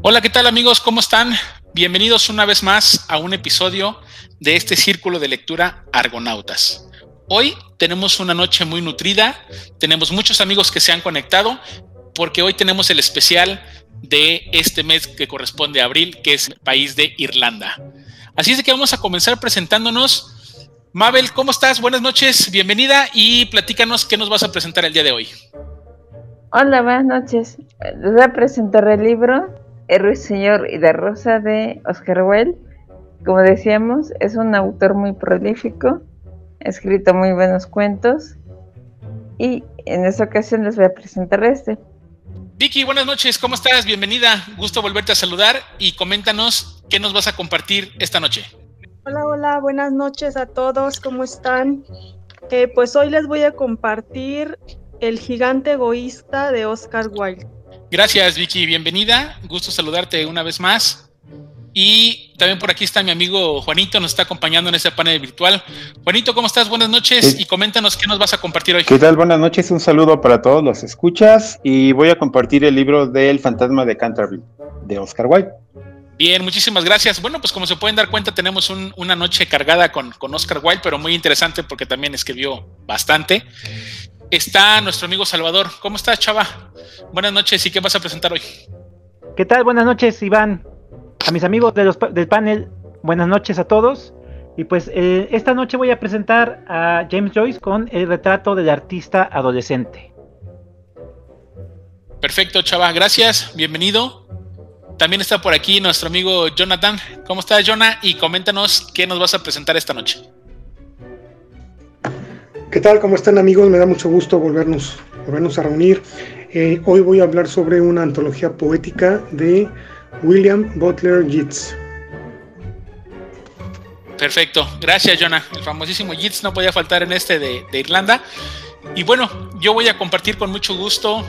Hola, ¿qué tal amigos? ¿Cómo están? Bienvenidos una vez más a un episodio de este círculo de lectura Argonautas. Hoy tenemos una noche muy nutrida, tenemos muchos amigos que se han conectado porque hoy tenemos el especial de este mes que corresponde a abril, que es el país de Irlanda. Así es que vamos a comenzar presentándonos. Mabel, ¿cómo estás? Buenas noches, bienvenida y platícanos qué nos vas a presentar el día de hoy. Hola, buenas noches. Les voy a presentar el libro El Ruiseñor y la Rosa de Oscar Wilde. Como decíamos, es un autor muy prolífico, ha escrito muy buenos cuentos y en esta ocasión les voy a presentar este. Vicky, buenas noches, ¿cómo estás? Bienvenida, gusto volverte a saludar y coméntanos qué nos vas a compartir esta noche. Hola, hola, buenas noches a todos, ¿cómo están? Eh, pues hoy les voy a compartir el gigante egoísta de Oscar Wilde. Gracias, Vicky. Bienvenida. Gusto saludarte una vez más. Y también por aquí está mi amigo Juanito, nos está acompañando en este panel virtual. Juanito, ¿cómo estás? Buenas noches y coméntanos qué nos vas a compartir hoy. ¿Qué tal? Buenas noches, un saludo para todos los escuchas y voy a compartir el libro del fantasma de Canterbury de Oscar Wilde. Bien, muchísimas gracias. Bueno, pues como se pueden dar cuenta, tenemos una noche cargada con, con Oscar Wilde, pero muy interesante porque también escribió bastante está nuestro amigo Salvador. ¿Cómo estás, chava? Buenas noches y qué vas a presentar hoy. ¿Qué tal? Buenas noches, Iván. A mis amigos de los, del panel, buenas noches a todos. Y pues eh, esta noche voy a presentar a James Joyce con el retrato del artista adolescente. Perfecto, chava. Gracias. Bienvenido. También está por aquí nuestro amigo Jonathan. ¿Cómo estás, Jonah? Y coméntanos qué nos vas a presentar esta noche. ¿Qué tal? ¿Cómo están amigos? Me da mucho gusto volvernos, volvernos a reunir. Eh, hoy voy a hablar sobre una antología poética de William Butler Yeats. Perfecto, gracias Jonah. El famosísimo Yeats no podía faltar en este de, de Irlanda. Y bueno, yo voy a compartir con mucho gusto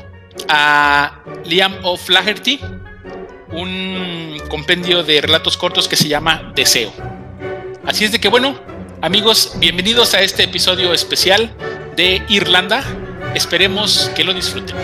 a Liam O'Flaherty, un compendio de relatos cortos que se llama Deseo. Así es de que bueno, Amigos, bienvenidos a este episodio especial de Irlanda. Esperemos que lo disfruten.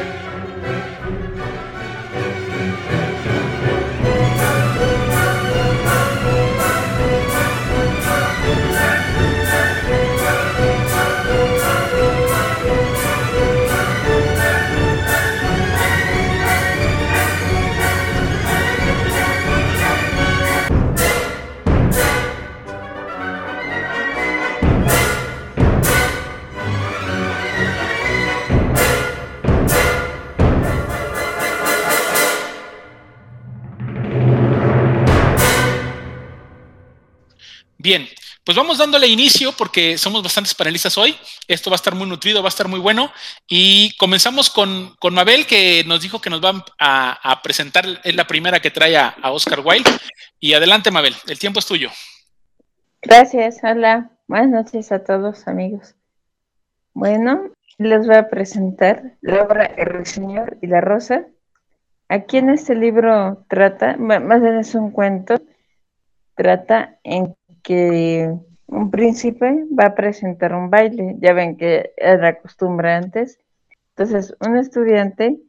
Pues vamos dándole inicio porque somos bastantes panelistas hoy. Esto va a estar muy nutrido, va a estar muy bueno. Y comenzamos con, Mabel, que nos dijo que nos va a, presentar, es la primera que trae a, Oscar Wilde. Y adelante, Mabel, el tiempo es tuyo. Gracias, hola. Buenas noches a todos, amigos. Bueno, les voy a presentar la obra El Señor y la Rosa. Aquí en este libro trata, más bien es un cuento, trata en que un príncipe va a presentar un baile, ya ven que era costumbre antes. Entonces, un estudiante,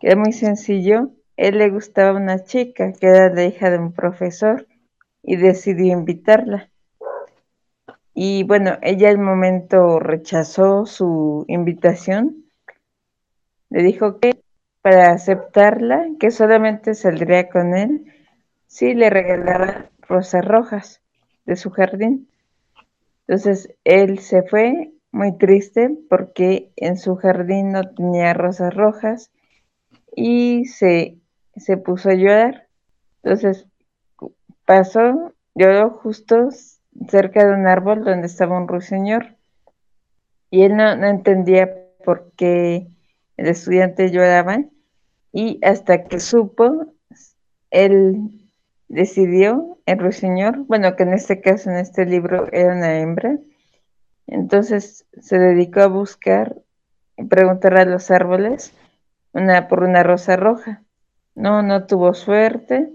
que es muy sencillo, él le gustaba una chica que era la hija de un profesor y decidió invitarla. Y bueno, ella al momento rechazó su invitación. Le dijo que para aceptarla, que solamente saldría con él si le regalaba rosas rojas de su jardín. Entonces él se fue muy triste porque en su jardín no tenía rosas rojas y se, se puso a llorar. Entonces pasó, lloró justo cerca de un árbol donde estaba un ruiseñor y él no, no entendía por qué el estudiante lloraba y hasta que supo, él decidió el ruiseñor, bueno, que en este caso, en este libro, era una hembra, entonces se dedicó a buscar y preguntar a los árboles una, por una rosa roja. No, no tuvo suerte.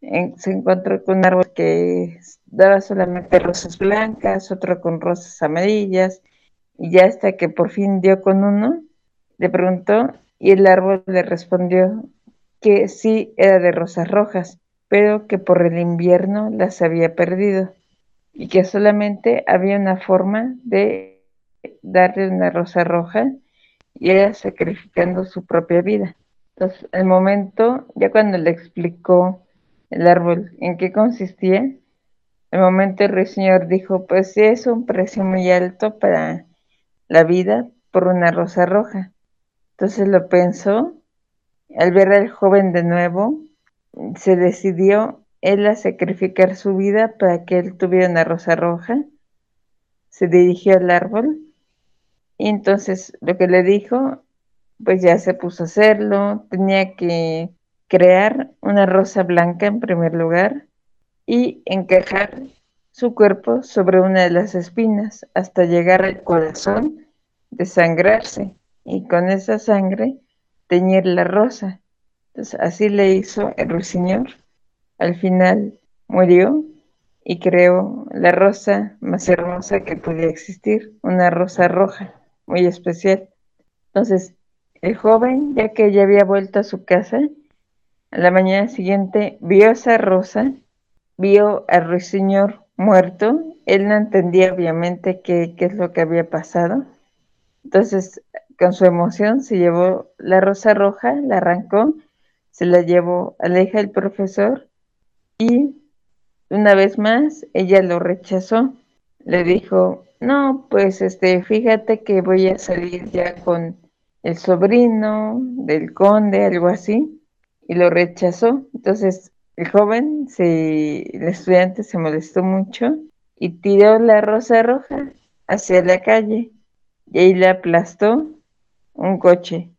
se encontró con un árbol que daba solamente rosas blancas, otro con rosas amarillas, y ya hasta que por fin dio con uno, le preguntó y el árbol le respondió que sí era de rosas rojas, pero que por el invierno las había perdido y que solamente había una forma de darle una rosa roja y era sacrificando su propia vida. Entonces, el momento, ya cuando le explicó el árbol en qué consistía, el momento el ruiseñor dijo, pues es un precio muy alto para la vida por una rosa roja. Entonces lo pensó, al ver al joven de nuevo, se decidió él a sacrificar su vida para que él tuviera una rosa roja. Se dirigió al árbol y entonces lo que le dijo, pues ya se puso a hacerlo, tenía que crear una rosa blanca en primer lugar y encajar su cuerpo sobre una de las espinas hasta llegar al corazón, desangrarse y con esa sangre teñir la rosa. Entonces así le hizo el ruiseñor. Al final murió y creó la rosa más hermosa que podía existir, una rosa roja muy especial. Entonces, el joven, ya que ya había vuelto a su casa, a la mañana siguiente vio esa rosa, vio al ruiseñor muerto, él no entendía obviamente qué, qué es lo que había pasado. Entonces, con su emoción, se llevó la rosa roja, la arrancó, se la llevó a la hija del profesor y una vez más ella lo rechazó. Le dijo, no, pues este, fíjate que voy a salir ya con el sobrino del conde, algo así, y lo rechazó. Entonces el joven, se, el estudiante se molestó mucho y tiró la rosa roja hacia la calle y ahí le aplastó un coche.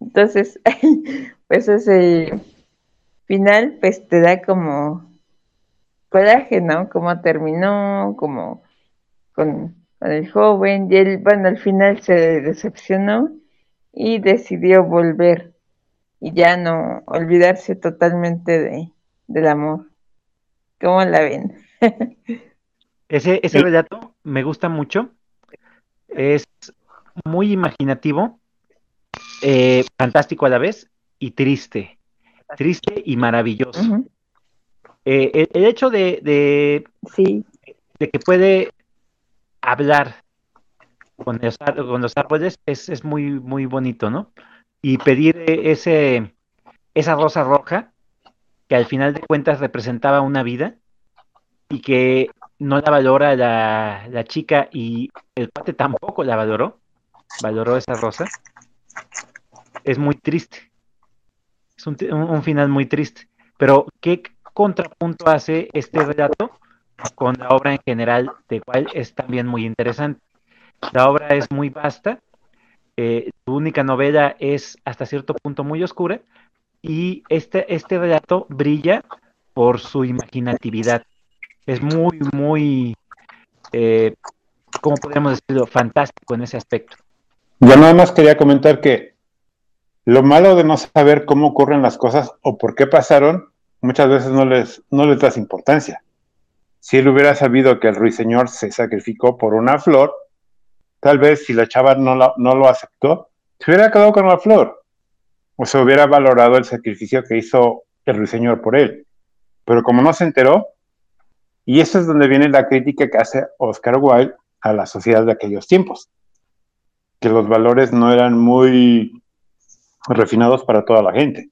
Entonces, pues ese final, pues te da como coraje, ¿no? Cómo terminó, como con el joven y él, bueno, al final se decepcionó y decidió volver y ya no olvidarse totalmente de, del amor. ¿Cómo la ven? ese ese relato me gusta mucho. Es muy imaginativo, eh, fantástico a la vez y triste. Triste y maravilloso. Eh, el, hecho de, de, sí. de que puede hablar con los, con los árboles es, es, muy, muy bonito, ¿no? Y pedir ese, esa rosa roja que al final de cuentas representaba una vida y que no la valora la, la chica y el pate tampoco la valoró, valoró esa rosa, es muy triste. Es un, un final muy triste. Pero, ¿qué contrapunto hace este relato con la obra en general, de cual es también muy interesante. La obra es muy vasta, eh, su única novela es hasta cierto punto muy oscura y este, este relato brilla por su imaginatividad. Es muy, muy, eh, ¿cómo podríamos decirlo? Fantástico en ese aspecto. Yo nada más quería comentar que lo malo de no saber cómo ocurren las cosas o por qué pasaron, muchas veces no les, no das importancia. Si él hubiera sabido que el ruiseñor se sacrificó por una flor, tal vez si la chava no, no lo aceptó, se hubiera quedado con la flor. O se hubiera valorado el sacrificio que hizo el ruiseñor por él. Pero como no se enteró, y eso es donde viene la crítica que hace Oscar Wilde a la sociedad de aquellos tiempos, que los valores no eran muy refinados para toda la gente.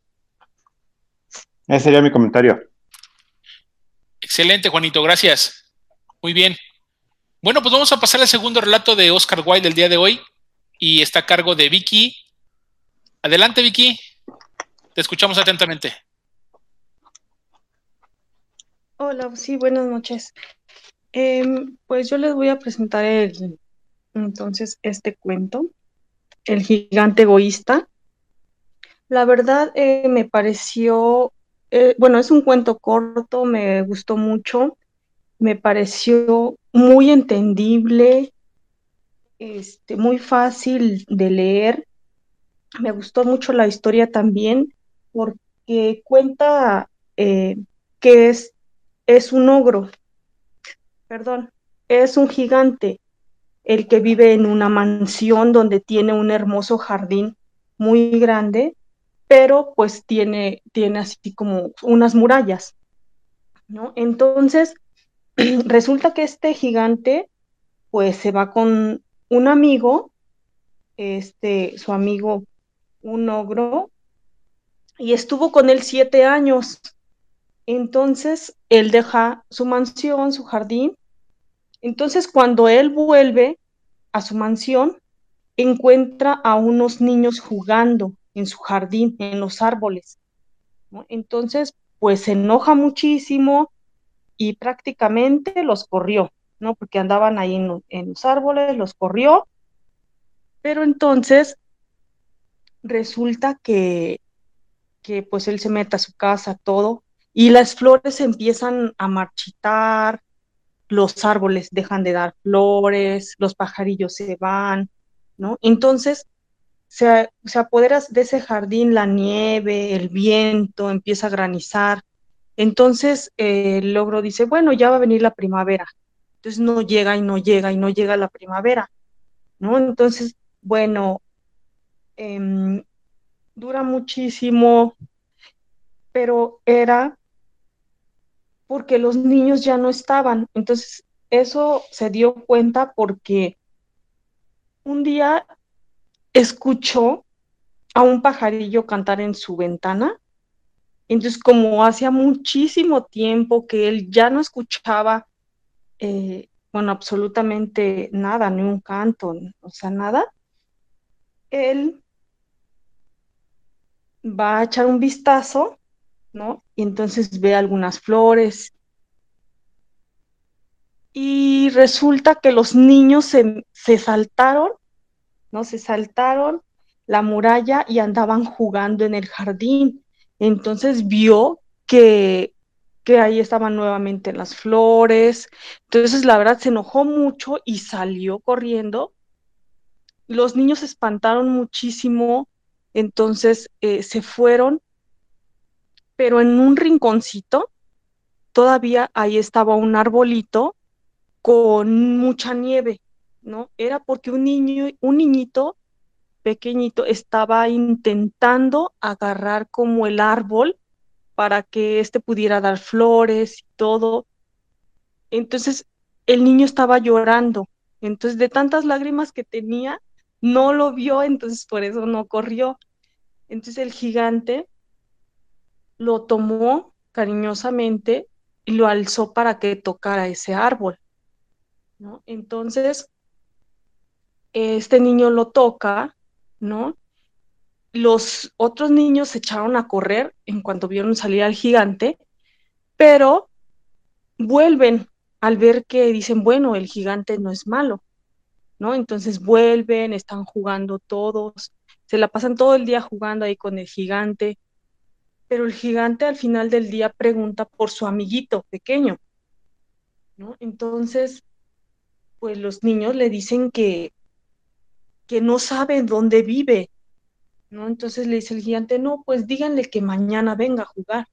Ese sería mi comentario. Excelente, Juanito, gracias. Muy bien. Bueno, pues vamos a pasar al segundo relato de Oscar Wilde del día de hoy y está a cargo de Vicky. Adelante, Vicky. Te escuchamos atentamente. Hola, sí, buenas noches. Em, pues yo les voy a presentar el, entonces este cuento, El gigante egoísta. La verdad eh, me pareció eh, bueno, es un cuento corto, me gustó mucho, me pareció muy entendible, este, muy fácil de leer. Me gustó mucho la historia también porque cuenta eh, que es, es un ogro, perdón, es un gigante el que vive en una mansión donde tiene un hermoso jardín muy grande pero pues tiene, tiene así como unas murallas, ¿no? Entonces, resulta que este gigante pues se va con un amigo, este, su amigo, un ogro, y estuvo con él siete años. Entonces, él deja su mansión, su jardín. Entonces, cuando él vuelve a su mansión, encuentra a unos niños jugando en su jardín, en los árboles. Entonces, pues se enoja muchísimo y prácticamente los corrió, ¿no? Porque andaban ahí en, los árboles, los corrió. Pero entonces resulta que que pues él se mete a su casa, todo, y las flores empiezan a marchitar, los árboles dejan de dar flores, los pajarillos se van, ¿no? Entonces se, se apodera de ese jardín la nieve, el viento, empieza a granizar. Entonces eh, el logro dice, bueno, ya va a venir la primavera. Entonces no llega y no llega y no llega la primavera, ¿no? Entonces, bueno, eh, dura muchísimo, pero era porque los niños ya no estaban. Entonces, eso se dio cuenta porque un día escuchó a un pajarillo cantar en su ventana. Entonces, como hacía muchísimo tiempo que él ya no escuchaba, eh, bueno, absolutamente nada, ni un canto, o sea, nada, él va a echar un vistazo, ¿no? Y entonces ve algunas flores. Y resulta que los niños se, saltaron, ¿no? Se saltaron la muralla y andaban jugando en el jardín. Entonces vio que, que ahí estaban nuevamente las flores. Entonces, la verdad, se enojó mucho y salió corriendo. Los niños se espantaron muchísimo, entonces eh, se fueron, pero en un rinconcito todavía ahí estaba un arbolito con mucha nieve, Era porque un niño, un niñito pequeñito estaba intentando agarrar como el árbol para que éste pudiera dar flores y todo. Entonces el niño estaba llorando. Entonces de tantas lágrimas que tenía, no lo vio, entonces por eso no corrió. Entonces el gigante lo tomó cariñosamente y lo alzó para que tocara ese árbol. Entonces, este niño lo toca, ¿no? Los otros niños se echaron a correr en cuanto vieron salir al gigante, pero vuelven al ver que dicen, bueno, el gigante no es malo, ¿no? Entonces vuelven, están jugando todos, se la pasan todo el día jugando ahí con el gigante, pero el gigante al final del día pregunta por su amiguito pequeño, ¿no? Entonces, pues los niños le dicen que, que no saben dónde vive, ¿no? Entonces le dice el gigante, no, pues díganle que mañana venga a jugar.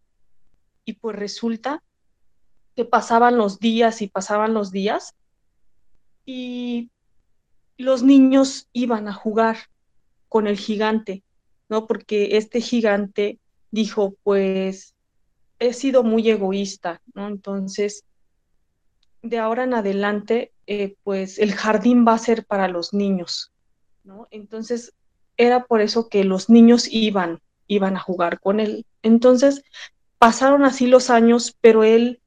Y pues resulta que pasaban los días y pasaban los días y los niños iban a jugar con el gigante, ¿no? Porque este gigante dijo, pues he sido muy egoísta, ¿no? Entonces, de ahora en adelante, eh, pues el jardín va a ser para los niños, ¿no? Entonces, era por eso que los niños iban, iban a jugar con él. Entonces, pasaron así los años, pero él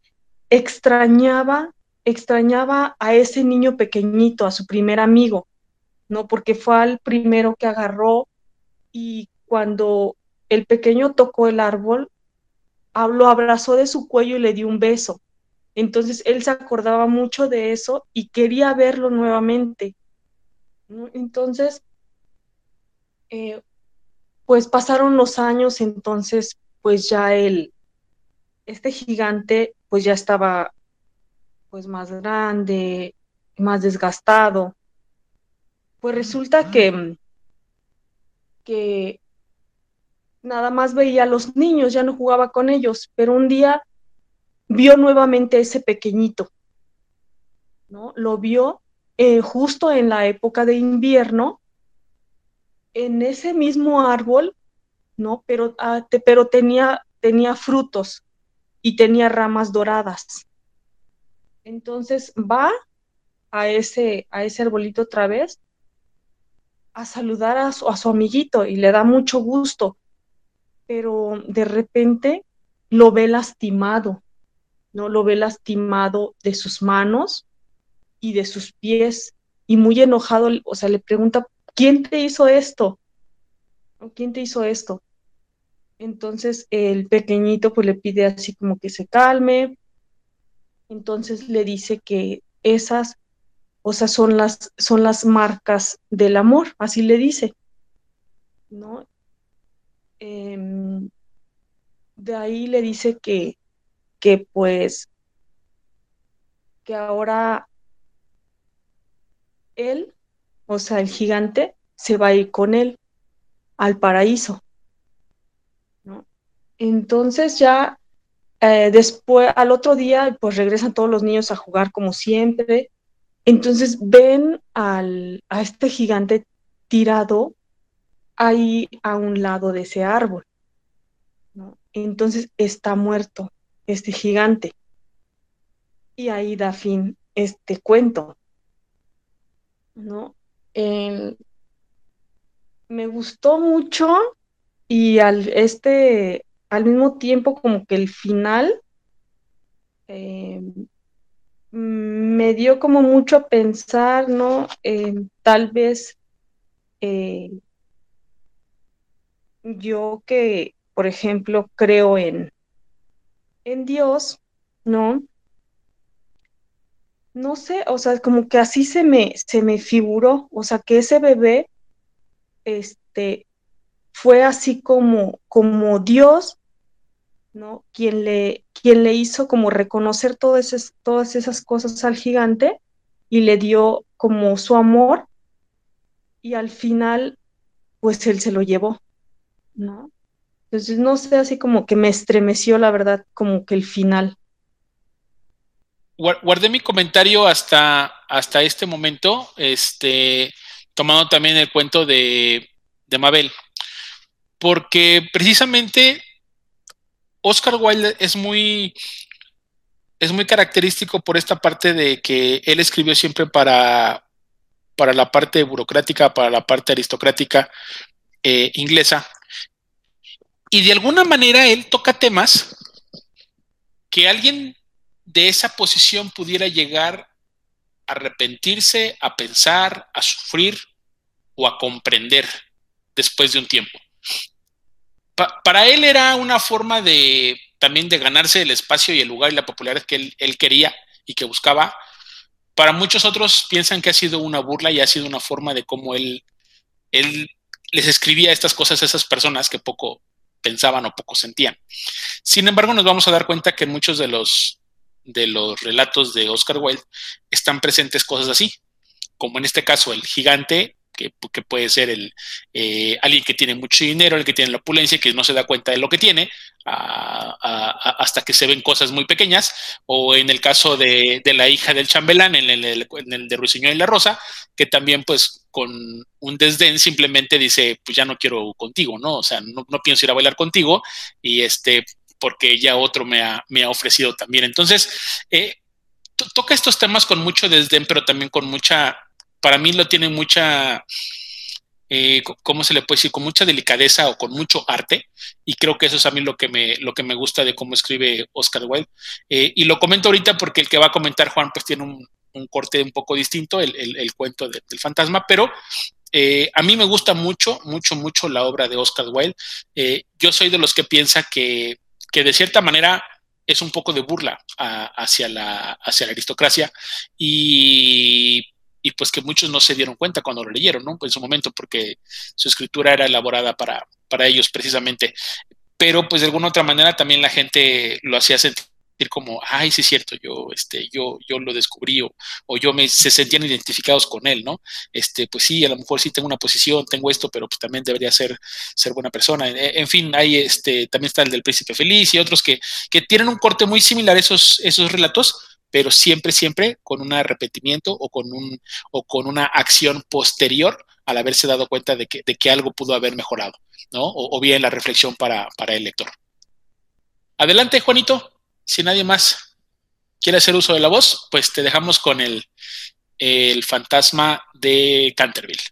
extrañaba extrañaba a ese niño pequeñito, a su primer amigo, ¿no? Porque fue al primero que agarró y cuando el pequeño tocó el árbol, lo abrazó de su cuello y le dio un beso. Entonces él se acordaba mucho de eso y quería verlo nuevamente. Entonces, eh, pues pasaron los años, entonces pues ya él, este gigante, pues ya estaba pues más grande, más desgastado. Pues resulta que, que nada más veía a los niños, ya no jugaba con ellos, pero un día vio nuevamente a ese pequeñito, ¿no? Lo vio eh, justo en la época de invierno, en ese mismo árbol ¿no? Pero, ah, pero tenía, tenía frutos y tenía ramas doradas. Entonces va a ese, a ese arbolito otra vez a saludar a su, a su amiguito y le da mucho gusto, pero de repente lo ve lastimado, ¿no? Lo ve lastimado de sus manos y de sus pies y muy enojado, o sea, le pregunta, ¿quién te hizo esto? ¿Quién te hizo esto? Entonces el pequeñito pues le pide así como que se calme. Entonces le dice que esas o sea, son las, son las marcas del amor, así le dice, ¿no? Em, de ahí le dice que, que pues, que ahora él, o sea, el gigante, se va a ir con él al paraíso, ¿no? Entonces ya eh, después, al otro día, pues regresan todos los niños a jugar como siempre, entonces ven al, a este gigante tirado ahí a un lado de ese árbol. Entonces está muerto este gigante. Y ahí da fin este cuento. ¿No? me gustó mucho y al, este, al mismo tiempo como que el final eh, me dio como mucho a pensar, ¿no? tal vez eh, yo que, por ejemplo, creo en, en Dios, ¿no? No sé, o sea, como que así se me, se me figuró, o sea, que ese bebé, este, fue así como, como Dios ¿no? Quien le, quien le hizo como reconocer todas esas, todas esas cosas al gigante y le dio como su amor y al final, pues él se lo llevó, ¿no? Entonces, no sé, así como que me estremeció, la verdad, como que el final. Guardé mi comentario hasta, hasta este momento, este, tomando también el cuento de, de Mabel, porque precisamente Oscar Wilde es muy, es muy característico por esta parte de que él escribió siempre para, para la parte burocrática, para la parte aristocrática eh, inglesa. Y de alguna manera él toca temas que alguien de esa posición pudiera llegar a arrepentirse, a pensar, a sufrir o a comprender después de un tiempo para él era una forma de también de ganarse el espacio y el lugar y la popularidad que él, quería y que buscaba. Para muchos otros piensan que ha sido una burla y ha sido una forma de cómo él, él les escribía estas cosas a esas personas que poco pensaban o poco sentían. Sin embargo, nos vamos a dar cuenta que muchos de los, de los relatos de Oscar Wilde están presentes cosas así, como en este caso el gigante que, puede ser el, eh, alguien que tiene mucho dinero, el que tiene la opulencia y que no se da cuenta de lo que tiene, hasta que se ven cosas muy pequeñas, o en el caso de, la hija del chambelán, en el, de Ruiseñor y la Rosa, que también pues con un desdén simplemente dice, pues ya no quiero contigo, ¿no? O sea, no, pienso ir a bailar contigo y este, porque ya otro me ha, me ha ofrecido también. Entonces, eh, toca estos temas con mucho desdén, pero también con mucha para mí lo tiene mucha, eh, ¿cómo se le puede decir? Con mucha delicadeza o con mucho arte. Y creo que eso es a mí lo que me, lo que me gusta de cómo escribe Oscar Wilde. Eh, y lo comento ahorita porque el que va a comentar Juan pues tiene un, corte un poco distinto, el, cuento del fantasma, pero a mí me gusta mucho, mucho, mucho la obra de Oscar Wilde. yo soy de los que piensa que, que de cierta manera es un poco de burla hacia, la, hacia la aristocracia y y pues que muchos no se dieron cuenta cuando lo leyeron, ¿no? En su momento, porque su escritura era elaborada para, para ellos precisamente. Pero pues de alguna otra manera también la gente lo hacía sentir como, ay, sí es cierto, yo, este, yo, yo lo descubrí o, yo me, se sentían identificados con él, ¿no? Este, pues sí, a lo mejor sí tengo una posición, tengo esto, pero pues también debería ser, ser buena persona. En, fin, hay este, también está el del príncipe feliz y otros que, que tienen un corte muy similar a esos, esos relatos, pero siempre, siempre con un arrepentimiento o con, un, o con una acción posterior al haberse dado cuenta de que, de que algo pudo haber mejorado, ¿no? O, bien la reflexión para, para el lector. Adelante, Juanito. Si nadie más quiere hacer uso de la voz, pues te dejamos con el, el fantasma de Canterville.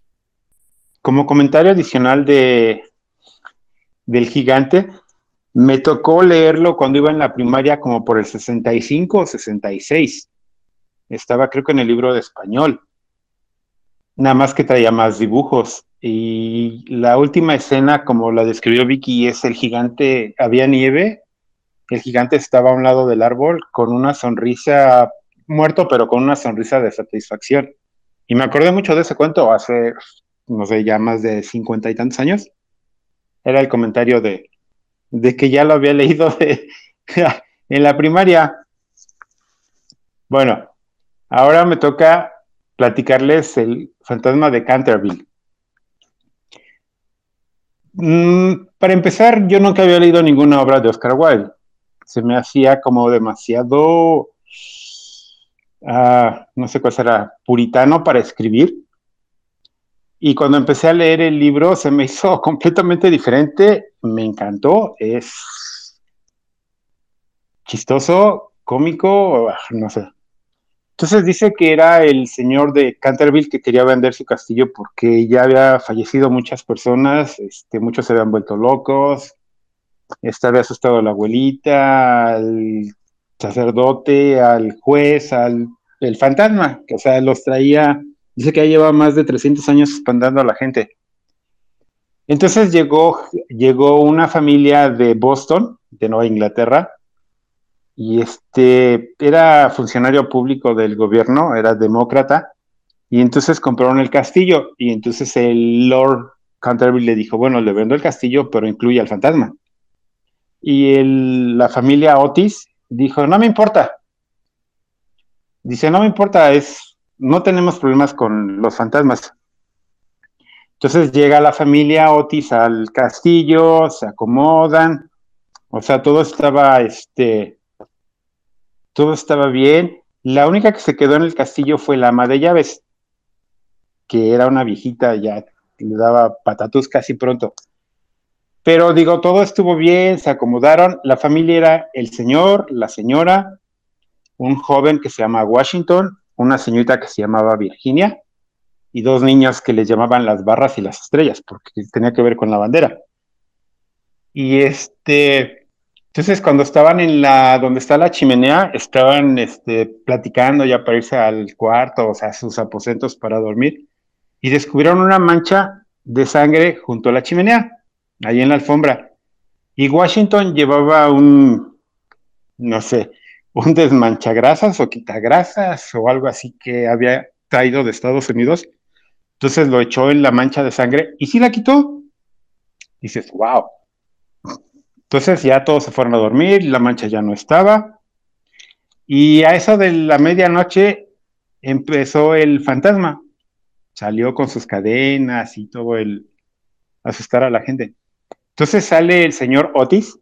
Como comentario adicional de, del gigante, me tocó leerlo cuando iba en la primaria como por el 65 o 66. Estaba creo que en el libro de español. Nada más que traía más dibujos. Y la última escena, como la describió Vicky, es el gigante, había nieve, el gigante estaba a un lado del árbol con una sonrisa, muerto, pero con una sonrisa de satisfacción. Y me acordé mucho de ese cuento hace, no sé, ya más de cincuenta y tantos años. Era el comentario de, de que ya lo había leído en la primaria. Bueno, ahora me toca platicarles el fantasma de Canterville. Mm, para empezar, yo nunca había leído ninguna obra de Oscar Wilde. Se me hacía como demasiado, ah, no sé cuál será, puritano para escribir. Y cuando empecé a leer el libro se me hizo completamente diferente, me encantó, es chistoso, cómico, ah, no sé, entonces dice que era el señor de Canterville que quería vender su castillo porque ya había fallecido muchas personas, este, muchos se habían vuelto locos, este, había asustado a la abuelita, al sacerdote, al juez, al el fantasma, que o sea, los traía, dice que ya lleva más de 300 años espantando a la gente. Entonces llegó, llegó una familia de Boston, de Nueva Inglaterra, y este era funcionario público del gobierno, era demócrata, y entonces compraron el castillo, y entonces el Lord Canterbury le dijo, bueno, le vendo el castillo, pero incluye al fantasma. Y la familia Otis dijo, no me importa. Dice, no me importa, es, no tenemos problemas con los fantasmas. Entonces llega la familia Otis al castillo, se acomodan, o sea, todo estaba, este, todo estaba bien. La única que se quedó en el castillo fue la ama de llaves, que era una viejita, ya le daba patatus casi pronto. Pero digo, todo estuvo bien, se acomodaron. La familia era el señor, la señora, un joven que se llama Washington, una señorita que se llamaba Virginia y dos niños que les llamaban las barras y las estrellas, porque tenía que ver con la bandera. Y este, entonces, cuando estaban en la, donde está la chimenea, estaban este, platicando ya para irse al cuarto, o sea, a sus aposentos para dormir, y descubrieron una mancha de sangre junto a la chimenea, ahí en la alfombra. Y Washington llevaba un, no sé, un desmanchagrasas o quitagrasas o algo así que había traído de Estados Unidos. Entonces lo echó en la mancha de sangre y sí la quitó. Dices, wow. Entonces ya todos se fueron a dormir, la mancha ya no estaba. Y a eso de la medianoche empezó el fantasma. Salió con sus cadenas y todo el asustar a la gente. Entonces sale el señor Otis,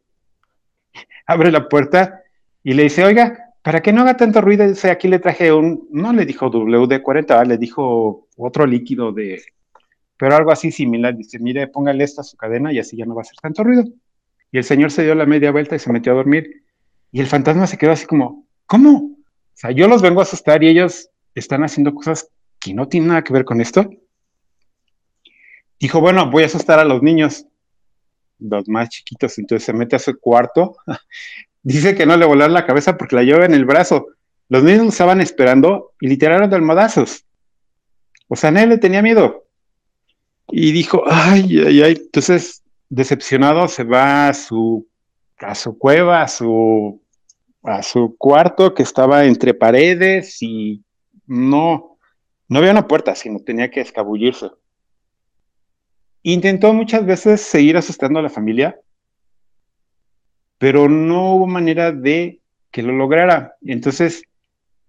abre la puerta y le dice, oiga, para que no haga tanto ruido, dice, aquí le traje un, no le dijo WD-40, le dijo otro líquido de, pero algo así similar. Dice, mire, póngale esta a su cadena y así ya no va a hacer tanto ruido. Y el señor se dio la media vuelta y se metió a dormir. Y el fantasma se quedó así como, ¿cómo? O sea, yo los vengo a asustar y ellos están haciendo cosas que no tienen nada que ver con esto. Dijo, bueno, voy a asustar a los niños, los más chiquitos. Entonces se mete a su cuarto. Dice que no le volaron la cabeza porque la lleva en el brazo. Los niños estaban esperando y literaron de almohadazos. O sea, nadie le tenía miedo. Y dijo, ay, ay, ay. Entonces decepcionado se va a su, a su cueva, a su, a su cuarto que estaba entre paredes y no, no había una puerta, sino tenía que escabullirse. Intentó muchas veces seguir asustando a la familia, pero no hubo manera de que lo lograra. Entonces,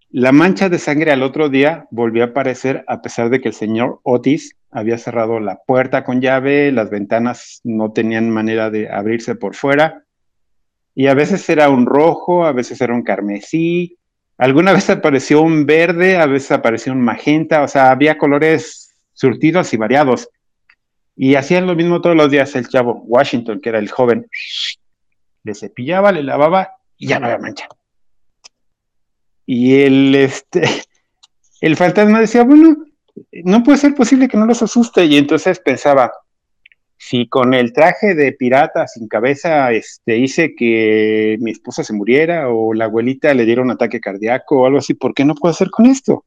la mancha de sangre al otro día volvió a aparecer a pesar de que el señor Otis había cerrado la puerta con llave, las ventanas no tenían manera de abrirse por fuera, y a veces era un rojo, a veces era un carmesí, alguna vez apareció un verde, a veces apareció un magenta, o sea, había colores surtidos y variados. Y hacían lo mismo todos los días el chavo, Washington, que era el joven, le cepillaba, le lavaba y ya no había mancha. Y el, este, el fantasma decía, bueno, no puede ser posible que no los asuste. Y entonces pensaba, si con el traje de pirata sin cabeza este, hice que mi esposa se muriera o la abuelita le diera un ataque cardíaco o algo así, ¿por qué no puedo hacer con esto?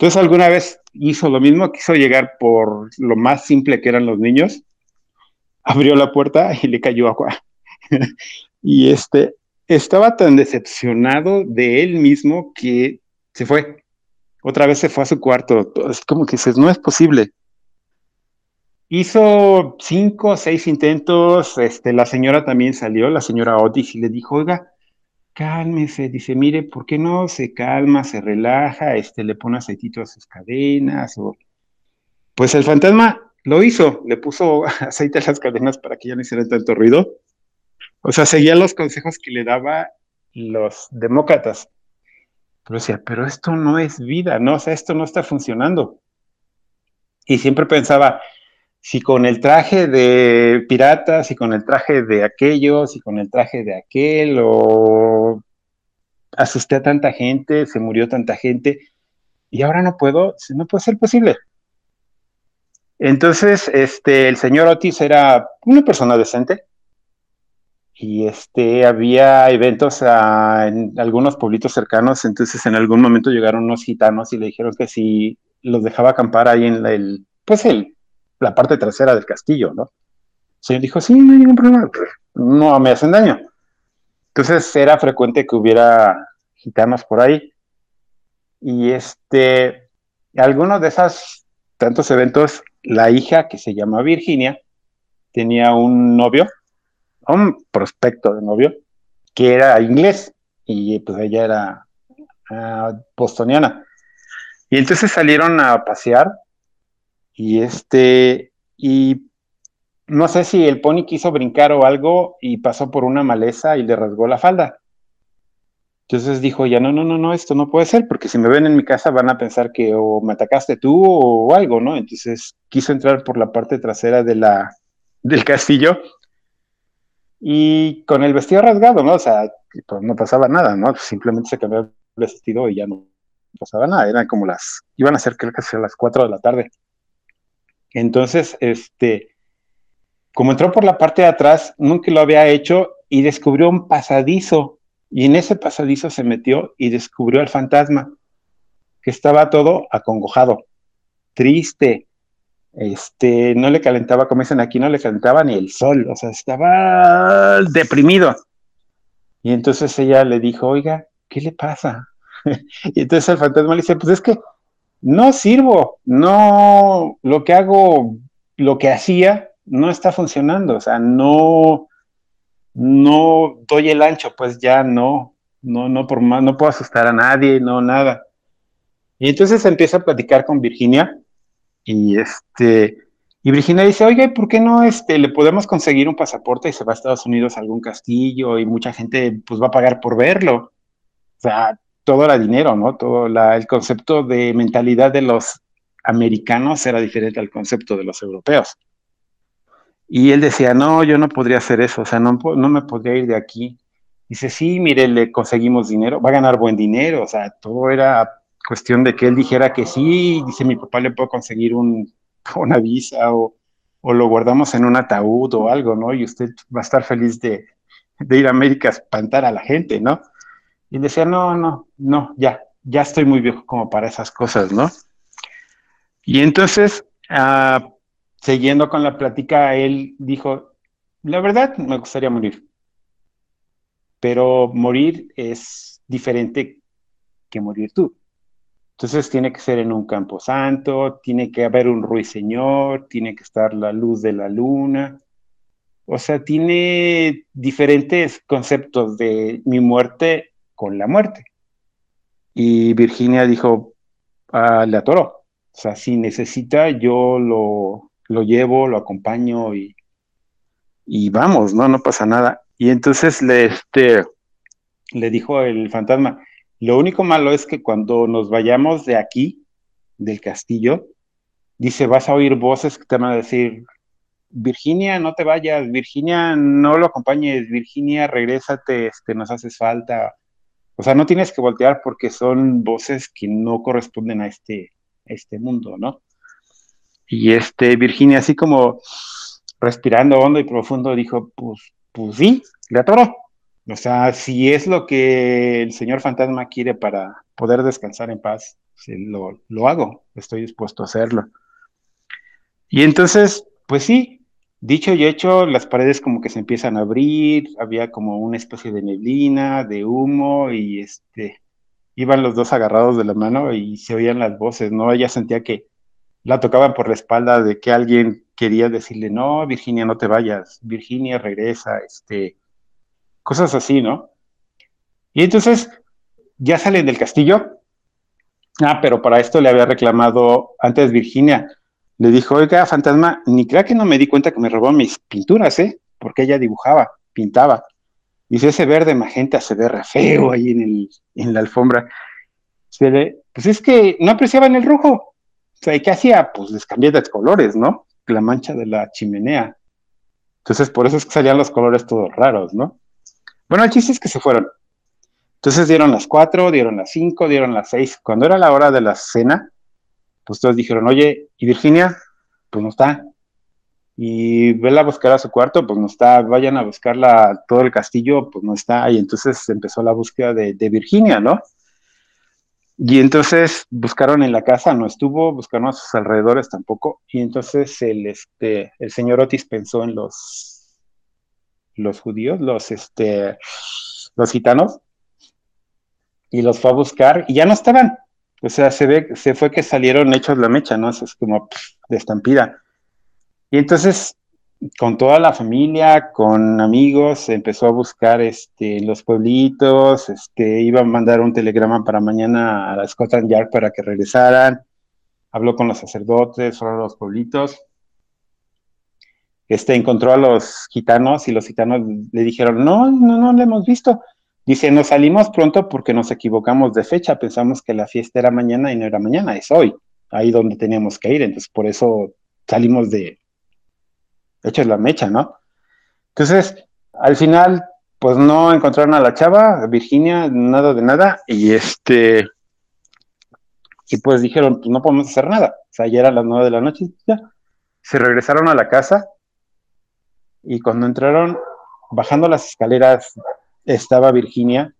Entonces alguna vez hizo lo mismo, quiso llegar por lo más simple que eran los niños, abrió la puerta y le cayó agua. y este estaba tan decepcionado de él mismo que se fue. Otra vez se fue a su cuarto, así como que dices, no es posible. Hizo cinco o seis intentos, este, la señora también salió, la señora Otis, y le dijo, oiga, cálmese, dice, mire, ¿por qué no se calma, se relaja, este, le pone aceitito a sus cadenas? O... Pues el fantasma lo hizo, le puso aceite a las cadenas para que ya no hiciera tanto ruido. O sea, seguía los consejos que le daba los demócratas. Pero decía, pero esto no es vida, no, o sea, esto no está funcionando. Y siempre pensaba, si con el traje de pirata, si con el traje de aquello, si con el traje de aquel, o asusté a tanta gente, se murió tanta gente, y ahora no puedo, no puede ser posible. Entonces, este, el señor Otis era una persona decente, y este, había eventos en algunos pueblitos cercanos, entonces en algún momento llegaron unos gitanos y le dijeron que si los dejaba acampar ahí en el, pues el, la parte trasera del castillo, ¿no? El señor dijo, sí, no hay ningún problema, no me hacen daño. Entonces era frecuente que hubiera gitanos por ahí. Y este, algunos de esos tantos eventos, la hija que se llama Virginia tenía un novio, un prospecto de novio, que era inglés y pues ella era uh, bostoniana. Y entonces salieron a pasear y este, y no sé si el pony quiso brincar o algo y pasó por una maleza y le rasgó la falda. Entonces dijo, ya no, no, no, no, esto no puede ser, porque si me ven en mi casa van a pensar que o me atacaste tú o algo, ¿no? Entonces quiso entrar por la parte trasera de la, del castillo y con el vestido rasgado, ¿no? O sea, pues no pasaba nada, ¿no? Simplemente se cambió el vestido y ya no pasaba nada. Eran como las, iban a ser creo que a las 4 de la tarde. Entonces, este, como entró por la parte de atrás, nunca lo había hecho y descubrió un pasadizo. Y en ese pasadizo se metió y descubrió al fantasma, que estaba todo acongojado, triste, este, no le calentaba, como dicen aquí, no le calentaba ni el sol, o sea, estaba deprimido. Y entonces ella le dijo, oiga, ¿qué le pasa? y entonces el fantasma le dice, pues es que no sirvo, no, lo que hago, lo que hacía, no está funcionando, o sea, no, no doy el ancho, pues ya no, no, no por más, no puedo asustar a nadie, no, nada. Y entonces empieza a platicar con Virginia y este, y Virginia dice, oiga, ¿por qué no este, le podemos conseguir un pasaporte y se va a Estados Unidos a algún castillo y mucha gente pues va a pagar por verlo? O sea, todo era dinero, ¿no? Todo el concepto de mentalidad de los americanos era diferente al concepto de los europeos. Y él decía, no, yo no podría hacer eso, o sea, no, no me podría ir de aquí. Dice, sí, mire, le conseguimos dinero, va a ganar buen dinero, o sea, todo era cuestión de que él dijera que sí, dice, mi papá le puedo conseguir un, una visa o, o lo guardamos en un ataúd o algo, ¿no? Y usted va a estar feliz de, de ir a América a espantar a la gente, ¿no? Y decía, no, no, no, ya, ya estoy muy viejo como para esas cosas, ¿no? Y entonces, uh, siguiendo con la plática, él dijo, la verdad, me gustaría morir, pero morir es diferente que morir tú. Entonces tiene que ser en un campo santo, tiene que haber un ruiseñor, tiene que estar la luz de la luna. O sea, tiene diferentes conceptos de mi muerte con la muerte. Y Virginia dijo, ah, le atoró. O sea, si necesita, yo lo, lo llevo, lo acompaño y, y vamos, ¿no? No pasa nada. Y entonces le, este, le dijo el fantasma, lo único malo es que cuando nos vayamos de aquí, del castillo, dice, vas a oír voces que te van a decir, Virginia, no te vayas, Virginia, no lo acompañes, Virginia, regrésate, este, nos haces falta. O sea, no tienes que voltear porque son voces que no corresponden a este, este mundo, ¿no? Y este, Virginia, así como respirando hondo y profundo, dijo, pues, pues sí, le atoró. O sea, si es lo que el señor fantasma quiere para poder descansar en paz, lo, lo hago, estoy dispuesto a hacerlo. Y entonces, pues sí, dicho y hecho, las paredes como que se empiezan a abrir, había como una especie de neblina, de humo, y este, iban los dos agarrados de la mano y se oían las voces, ¿no? Ella sentía que la tocaban por la espalda de que alguien quería decirle, no, Virginia, no te vayas, Virginia, regresa, este, cosas así, ¿no? Y entonces ya salen del castillo. Ah, pero para esto le había reclamado antes Virginia. Le dijo, oiga, fantasma, ni crea que no me di cuenta que me robó mis pinturas, ¿eh? Porque ella dibujaba, pintaba. Dice, ese verde magenta se ve re feo ahí en, el, en la alfombra. Se le, pues es que no apreciaban el rojo. O sea, ¿y qué hacía? Pues les cambié de colores, ¿no? La mancha de la chimenea. Entonces, por eso es que salían los colores todos raros, ¿no? Bueno, el chiste es que se fueron. Entonces dieron las cuatro, dieron las cinco, dieron las seis. Cuando era la hora de la cena, pues todos dijeron, oye, ¿y Virginia? Pues no está. Y vela a buscar a su cuarto, pues no está. Vayan a buscarla todo el castillo, pues no está. Y entonces empezó la búsqueda de, de Virginia, ¿no? Y entonces buscaron en la casa, no estuvo, buscaron a sus alrededores tampoco. Y entonces el, este, el señor Otis pensó en los los judíos, los, este, los gitanos, y los fue a buscar y ya no estaban. O sea, se ve, se fue que salieron hechos la mecha, ¿no? Es como de estampida. Y entonces, con toda la familia, con amigos, empezó a buscar este, los pueblitos, este, iba a mandar un telegrama para mañana a la Scotland Yard para que regresaran. Habló con los sacerdotes, los pueblitos este, encontró a los gitanos y los gitanos le dijeron, no, no, no lo hemos visto. Dice, nos salimos pronto porque nos equivocamos de fecha, pensamos que la fiesta era mañana y no era mañana, es hoy, ahí donde teníamos que ir, entonces por eso salimos de, hecho es la mecha, ¿no? Entonces, al final, pues no encontraron a la chava, Virginia, nada de nada, y este, y pues dijeron, pues no podemos hacer nada, o sea, ya eran las nueve de la noche, ya, se regresaron a la casa, y cuando entraron, bajando las escaleras, estaba Virginia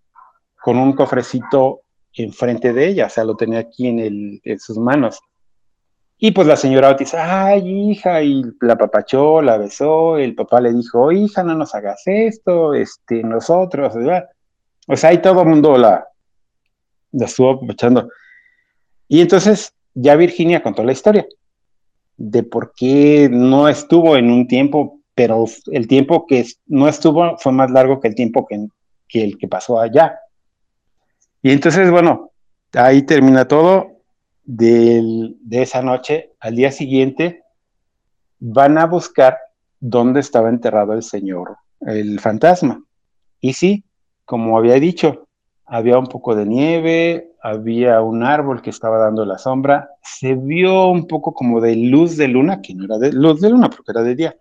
con un cofrecito enfrente de ella, o sea, lo tenía aquí en, el, en sus manos. Y pues la señora Otis, ay, hija, y la papachó, la besó, el papá le dijo, hija, no nos hagas esto, este, nosotros. O sea, ahí todo el mundo la, la estuvo apapachando. Y entonces ya Virginia contó la historia de por qué no estuvo en un tiempo pero el tiempo que no estuvo fue más largo que el tiempo que, el que pasó allá. Y entonces, bueno, ahí termina todo. de esa noche, al día siguiente, van a buscar dónde estaba enterrado el señor, el fantasma. Y sí, como había dicho, había un poco de nieve, había un árbol que estaba dando la sombra, se vio un poco como de luz de luna, que no era de luz de luna porque era de día,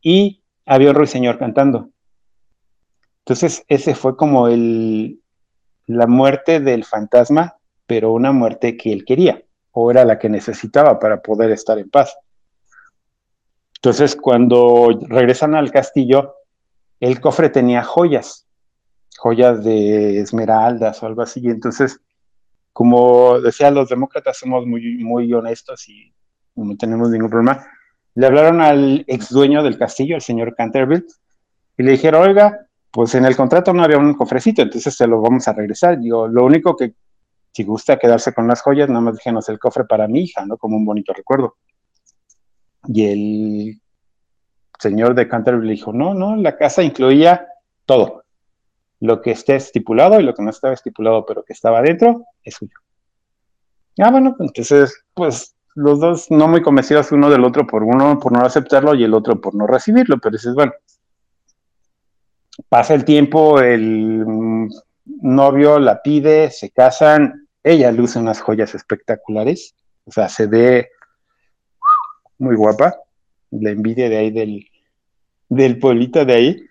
y había un ruiseñor cantando. Entonces, ese fue como el, la muerte del fantasma, pero una muerte que él quería, o era la que necesitaba para poder estar en paz. Entonces, cuando regresan al castillo, el cofre tenía joyas, joyas de esmeraldas o algo así. Entonces, como decía, los demócratas somos muy, muy honestos y no tenemos ningún problema le hablaron al ex dueño del castillo, el señor Canterville, y le dijeron, oiga, pues en el contrato no había un cofrecito, entonces se lo vamos a regresar. Digo, lo único que, si gusta quedarse con las joyas, nada más déjenos el cofre para mi hija, ¿no? Como un bonito recuerdo. Y el señor de Canterville dijo, no, no, la casa incluía todo. Lo que esté estipulado y lo que no estaba estipulado, pero que estaba dentro, es suyo. Ah, bueno, entonces, pues los dos no muy convencidos uno del otro por uno por no aceptarlo y el otro por no recibirlo, pero dices, bueno, pasa el tiempo, el novio la pide, se casan, ella luce unas joyas espectaculares, o sea, se ve muy guapa, la envidia de ahí del, del pueblito de ahí.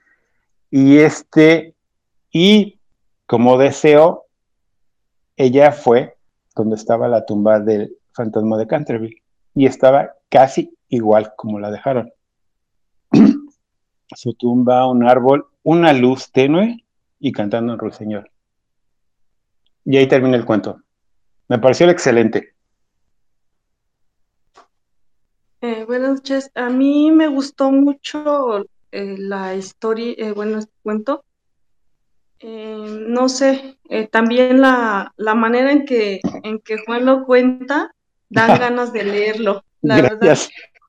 Y este, y como deseo, ella fue donde estaba la tumba del fantasma de Canterville y estaba casi igual como la dejaron. Su tumba, un árbol, una luz tenue y cantando en ruiseñor. Y ahí termina el cuento. Me pareció excelente. Eh, buenas noches. A mí me gustó mucho eh, la historia, eh, bueno, este cuento. no sé, también la, manera en que, en que Juan lo cuenta, dan ganas de leerlo, la verdad.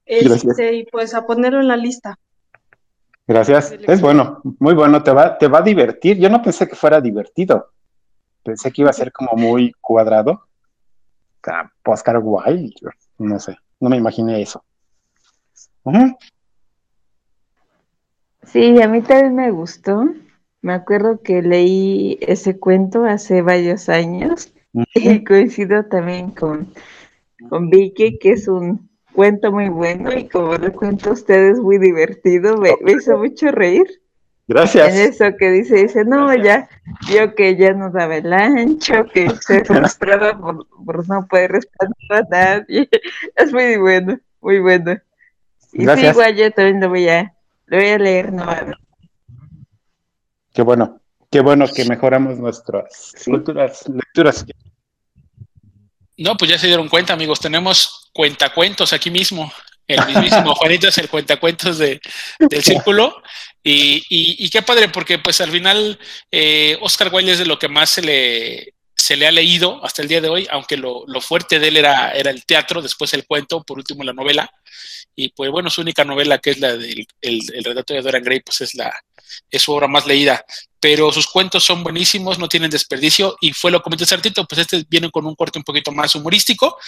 Este, y pues a ponerlo en la lista. Gracias. Es bueno, muy bueno, te va, te va a divertir. Yo no pensé que fuera divertido. Pensé que iba a ser como muy cuadrado. Oscar Wilde, no sé, no me imaginé eso. Sí, a mí también me gustó. Me acuerdo que leí ese cuento hace varios años y coincido también con, con Vicky, que es un cuento muy bueno y como le cuento a ustedes muy divertido, me, hizo mucho reír. Gracias. En eso que dice, dice, no, ya, yo que ya no daba el ancho, que se frustraba por, por no poder responder a nadie. Es muy bueno, muy bueno. Y sí, igual yo también lo voy a, lo voy a leer nuevamente. Qué bueno, qué bueno que mejoramos nuestras culturas, lecturas. No, pues ya se dieron cuenta, amigos. Tenemos cuentacuentos aquí mismo. El mismísimo Juanito es el cuentacuentos de, del círculo. Y, y, qué padre, porque pues al final eh, Oscar Wilde es de lo que más se le, se le ha leído hasta el día de hoy, aunque lo, lo, fuerte de él era, era el teatro, después el cuento, por último la novela. Y pues bueno, su única novela, que es la del el, el de Dorian Gray, pues es, la, es su obra más leída pero sus cuentos son buenísimos, no tienen desperdicio y fue lo que comenté hace pues este viene con un corte un poquito más humorístico,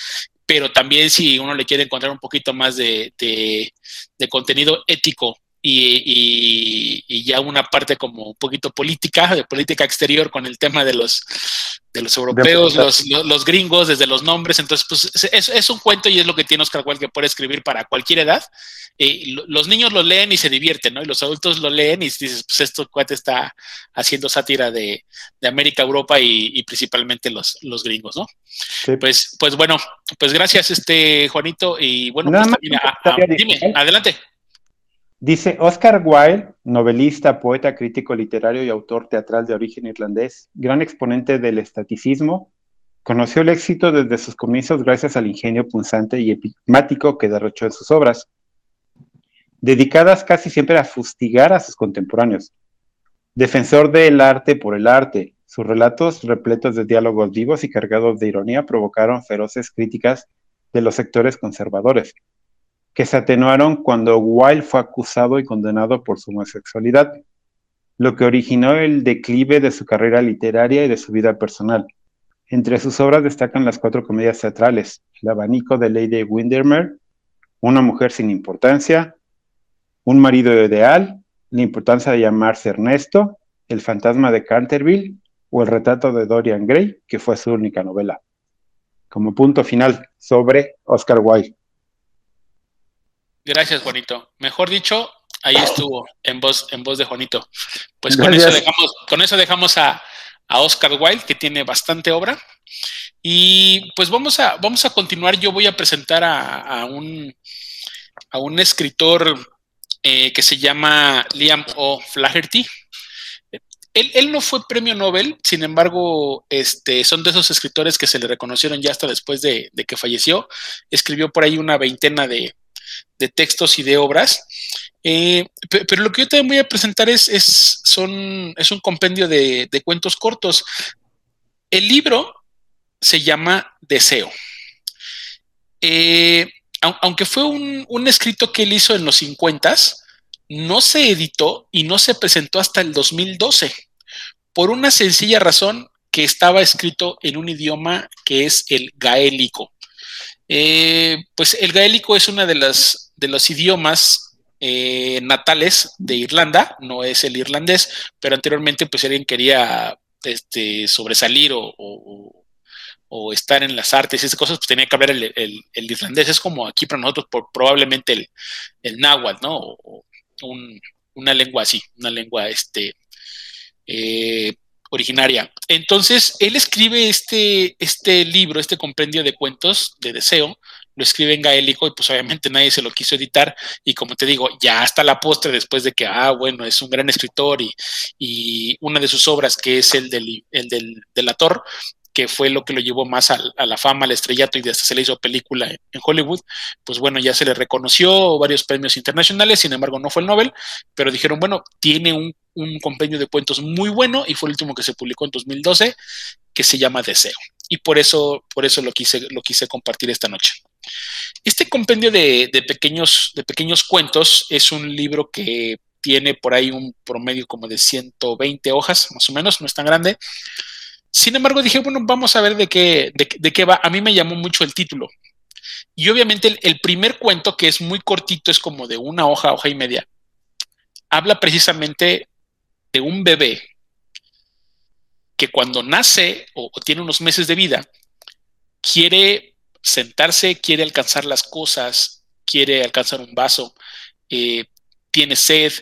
pero también si uno le quiere encontrar un poquito más de, de, contenido ético y, y, ya una parte como un poquito política, de política exterior con el tema de los, de los europeos, los, los, gringos, desde los nombres, entonces pues es, es, un cuento y es lo que tiene Oscar Wilde que puede escribir para cualquier edad los niños lo leen y se divierten, ¿no? Y los adultos lo leen y dices, pues esto cuate está haciendo sátira de, América, Europa y, principalmente los, los gringos, ¿no? Pues, pues bueno, pues gracias, este Juanito, y bueno, pues dime, adelante. Dice Oscar Wilde, novelista, poeta, crítico literario y autor teatral de origen irlandés, gran exponente del estaticismo, conoció el éxito desde sus comienzos gracias al ingenio punzante y epimático que derrochó en sus obras dedicadas casi siempre a fustigar a sus contemporáneos. Defensor del arte por el arte, sus relatos repletos de diálogos vivos y cargados de ironía provocaron feroces críticas de los sectores conservadores, que se atenuaron cuando Wilde fue acusado y condenado por su homosexualidad, lo que originó el declive de su carrera literaria y de su vida personal. Entre sus obras destacan las cuatro comedias teatrales, El abanico de Lady Windermere, Una mujer sin importancia, un marido ideal, la importancia de llamarse Ernesto, el fantasma de Canterville o el retrato de Dorian Gray, que fue su única novela. Como punto final sobre Oscar Wilde. Gracias, Juanito. Mejor dicho, ahí estuvo en voz, en voz de Juanito. Pues con eso dejamos, con eso dejamos a, Oscar Wilde, que tiene bastante obra. Y pues vamos a, vamos a continuar. Yo voy a presentar a, un, a un escritor eh, que se llama Liam O'Flaherty. Él, no fue premio Nobel, sin embargo, este, son de esos escritores que se le reconocieron ya hasta después de, que falleció. Escribió por ahí una veintena de, textos y de obras. Eh, pero lo que yo también voy a presentar es, es, son, es un compendio de, cuentos cortos. El libro se llama Deseo. Eh, aunque fue un, escrito que él hizo en los 50, no se editó y no se presentó hasta el 2012, por una sencilla razón que estaba escrito en un idioma que es el gaélico. Eh, pues el gaélico es uno de, de los idiomas eh, natales de Irlanda, no es el irlandés, pero anteriormente pues alguien quería este, sobresalir o o estar en las artes y esas cosas, pues tenía que hablar el, irlandés. Es como aquí para nosotros probablemente el, el náhuatl, ¿no? O, una lengua así, una lengua este, eh, originaria. Entonces, él escribe este, este libro, este compendio de cuentos de deseo, lo escribe en gaélico y pues obviamente nadie se lo quiso editar y como te digo, ya hasta la postre después de que, ah, bueno, es un gran escritor y, y una de sus obras que es el del, el del delator, que fue lo que lo llevó más a, la fama, al estrellato y hasta se le hizo película en, Hollywood, pues bueno, ya se le reconoció varios premios internacionales, sin embargo no fue el Nobel, pero dijeron, bueno, tiene un, un compendio de cuentos muy bueno y fue el último que se publicó en 2012, que se llama Deseo. Y por eso, por eso lo, quise, lo quise compartir esta noche. Este compendio de, pequeños, de pequeños cuentos es un libro que tiene por ahí un promedio como de 120 hojas, más o menos, no es tan grande. Sin embargo, dije, bueno, vamos a ver de qué, de, qué va. A mí me llamó mucho el título. Y obviamente el, primer cuento, que es muy cortito, es como de una hoja, hoja y media, habla precisamente de un bebé que cuando nace o, tiene unos meses de vida, quiere sentarse, quiere alcanzar las cosas, quiere alcanzar un vaso, eh, tiene sed,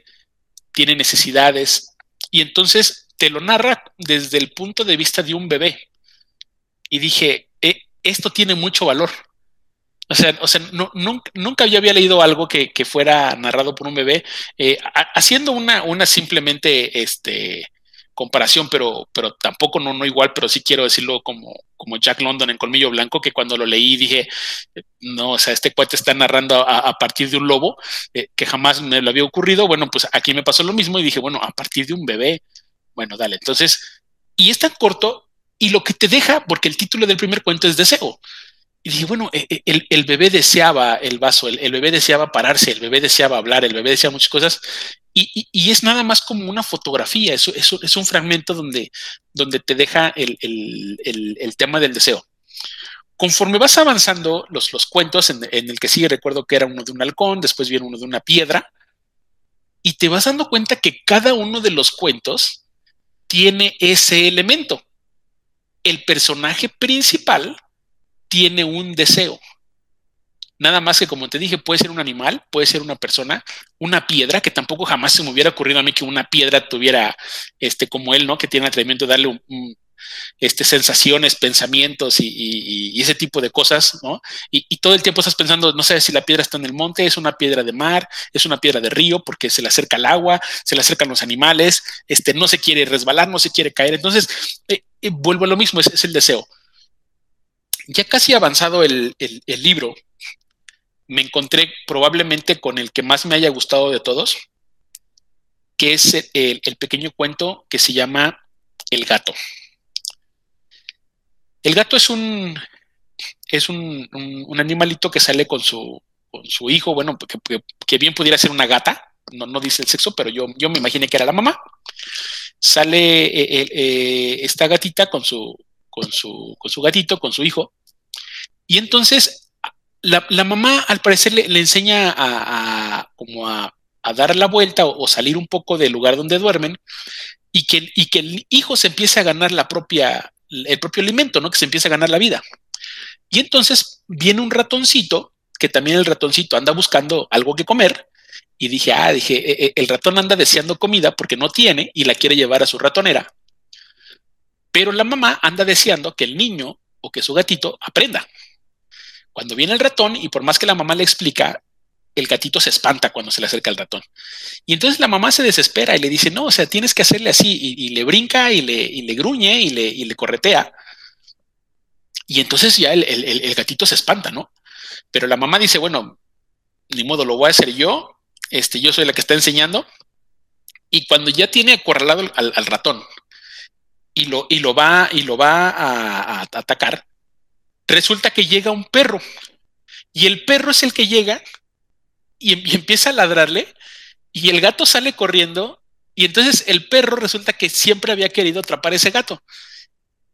tiene necesidades, y entonces te lo narra desde el punto de vista de un bebé. Y dije, eh, esto tiene mucho valor. O sea, o sea no, nunca, había leído algo que, fuera narrado por un bebé, eh, haciendo una, una simplemente este, comparación, pero, pero tampoco no, no igual, pero sí quiero decirlo como, como Jack London en Colmillo Blanco, que cuando lo leí dije, no, o sea, este cuate está narrando a, partir de un lobo, eh, que jamás me lo había ocurrido. Bueno, pues aquí me pasó lo mismo y dije, bueno, a partir de un bebé. Bueno, dale. Entonces, y es tan corto y lo que te deja, porque el título del primer cuento es deseo. Y dije, bueno, e, e, el, bebé deseaba el vaso, el, bebé deseaba pararse, el bebé deseaba hablar, el bebé deseaba muchas cosas. Y, es nada más como una fotografía, eso, es un fragmento donde, donde te deja el, tema del deseo. Conforme vas avanzando los, los cuentos, en, en, el que sigue recuerdo que era uno de un halcón, después viene uno de una piedra, y te vas dando cuenta que cada uno de los cuentos tiene ese elemento. El personaje principal tiene un deseo. Nada más que, como te dije, puede ser un animal, puede ser una persona, una piedra, que tampoco jamás se me hubiera ocurrido a mí que una piedra tuviera, este, como él, ¿no? Que tiene atrevimiento de darle un, este, sensaciones, pensamientos y, ese tipo de cosas, ¿no? Y, todo el tiempo estás pensando, no sé si la piedra está en el monte, es una piedra de mar, es una piedra de río, porque se le acerca el agua, se le acercan los animales, este, no se quiere resbalar, no se quiere caer. Entonces, eh, eh, vuelvo a lo mismo, es, el deseo. Ya casi avanzado el, libro, me encontré probablemente con el que más me haya gustado de todos, que es el pequeño cuento que se llama El gato. El gato es un, es un, animalito que sale con su, con su hijo, bueno, que, bien pudiera ser una gata, no, no dice el sexo, pero yo, yo me imaginé que era la mamá. Sale eh, eh, esta gatita con su, con, su, con su gatito, con su hijo, y entonces la, mamá al parecer le, enseña a, como a, dar la vuelta o, salir un poco del lugar donde duermen y que, y que el hijo se empiece a ganar la propia, el propio alimento, ¿no? Que se empieza a ganar la vida. Y entonces viene un ratoncito, que también el ratoncito anda buscando algo que comer, y dije, ah, dije, e, e, el ratón anda deseando comida porque no tiene y la quiere llevar a su ratonera. Pero la mamá anda deseando que el niño o que su gatito aprenda. Cuando viene el ratón, y por más que la mamá le explica, el gatito se espanta cuando se le acerca el ratón. Y entonces la mamá se desespera y le dice, no, o sea, tienes que hacerle así, y, le brinca y le, gruñe y le, y le, corretea. Y entonces ya el, gatito se espanta, ¿no? Pero la mamá dice, bueno, ni modo, lo voy a hacer yo, este, yo soy la que está enseñando. Y cuando ya tiene acorralado al, ratón y lo, y lo va, y lo va a atacar, resulta que llega un perro. Y el perro es el que llega Y, empieza a ladrarle y el gato sale corriendo y entonces el perro resulta que siempre había querido atrapar ese gato.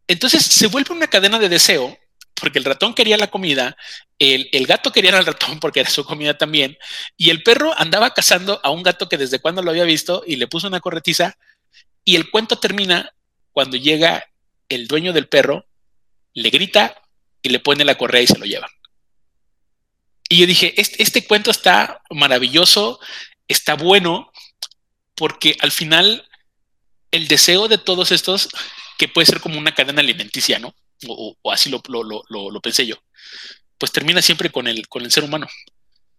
Entonces se vuelve una cadena de deseo porque el ratón quería la comida, el, el, gato quería al ratón porque era su comida también, y el perro andaba cazando a un gato que desde cuando lo había visto y le puso una corretiza, y el cuento termina cuando llega el dueño del perro le grita y le pone la correa y se lo lleva. Y yo dije, este, este cuento está maravilloso, está bueno, porque al final el deseo de todos estos, que puede ser como una cadena alimenticia, ¿no? O, así lo, lo, pensé yo, pues termina siempre con el, con el ser humano,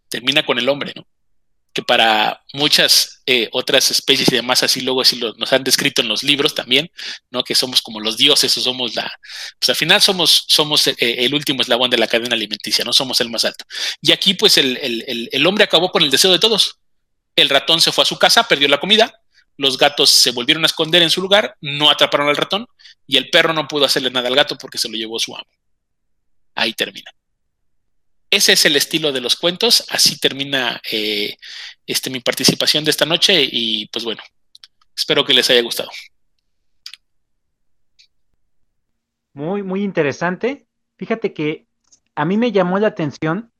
termina con el hombre, ¿no? Que para muchas eh, otras especies y demás, así luego así lo, nos han descrito en los libros también, ¿no? Que somos como los dioses o somos la, pues al final somos, somos eh, el último eslabón de la cadena alimenticia, no somos el más alto. Y aquí pues el, el, el, hombre acabó con el deseo de todos. El ratón se fue a su casa, perdió la comida, los gatos se volvieron a esconder en su lugar, no atraparon al ratón y el perro no pudo hacerle nada al gato porque se lo llevó su amo. Ahí termina. Ese es el estilo de los cuentos. Así termina eh, este, mi participación de esta noche y pues bueno, espero que les haya gustado. Muy, muy interesante. Fíjate que a mí me llamó la atención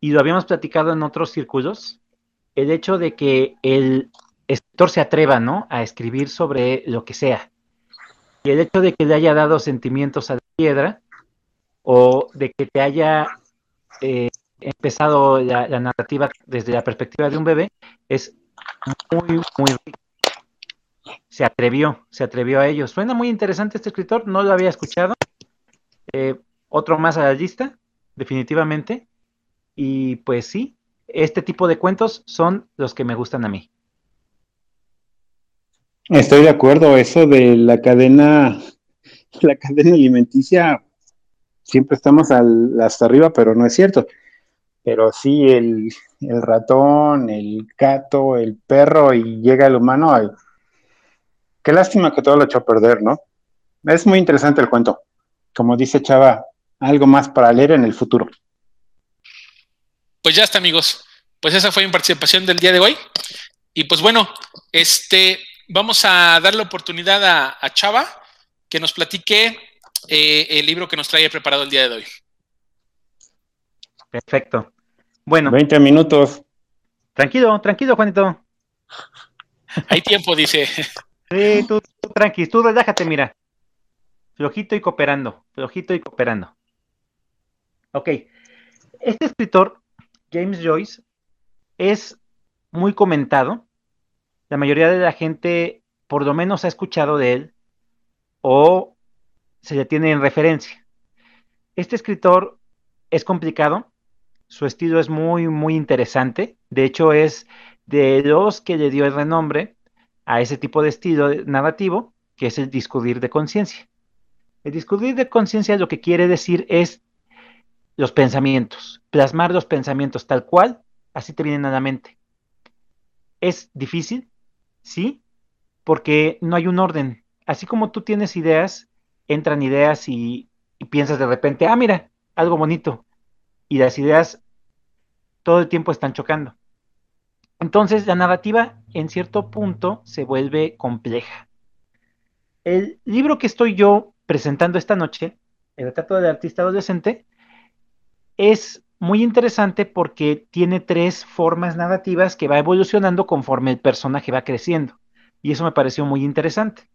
y lo habíamos platicado en otros círculos, el hecho de que el escritor se atreva, ¿no? A escribir sobre lo que sea. Y el hecho de que le haya dado sentimientos a la piedra o de que te haya eh, empezado la, narrativa desde la perspectiva de un bebé es muy, muy rico. Se atrevió, se atrevió a ello. Suena muy interesante este escritor, no lo había escuchado. Eh, otro más a la lista, definitivamente. Y pues sí, este tipo de cuentos son los que me gustan a mí. Estoy de acuerdo, eso de la cadena, la cadena alimenticia siempre estamos hasta arriba, pero no es cierto. Pero sí, el, ratón, el gato, el perro y llega el humano. Qué lástima que todo lo echó a perder, ¿no? Es muy interesante el cuento. Como dice Chava, algo más para leer en el futuro. Pues ya está, amigos. Pues esa fue mi participación del día de hoy. Y pues bueno, este, vamos a dar la oportunidad a Chava que nos platique eh, el libro que nos trae preparado el día de hoy. Perfecto. Bueno. 20 minutos. Tranquilo, tranquilo, Juanito. Hay tiempo, dice. Sí, tú, tú tranqui, tú relájate, mira. Flojito y cooperando, flojito y cooperando. Ok. Este escritor, James Joyce, es muy comentado. La mayoría de la gente, por lo menos, ha escuchado de él o se le tiene en referencia. Este escritor es complicado, su estilo es muy, muy interesante, de hecho es de los que le dio el renombre a ese tipo de estilo narrativo, que es el discurrir de conciencia. El discurrir de conciencia lo que quiere decir es los pensamientos, plasmar los pensamientos tal cual, así te vienen a la mente. Es difícil, sí, porque no hay un orden. Así como tú tienes ideas, entran ideas y, piensas de repente, ah, mira, algo bonito. Y las ideas todo el tiempo están chocando. Entonces la narrativa en cierto punto se vuelve compleja. El libro que estoy yo presentando esta noche, El retrato del artista adolescente, es muy interesante porque tiene tres formas narrativas que va evolucionando conforme el personaje va creciendo. Y eso me pareció muy interesante.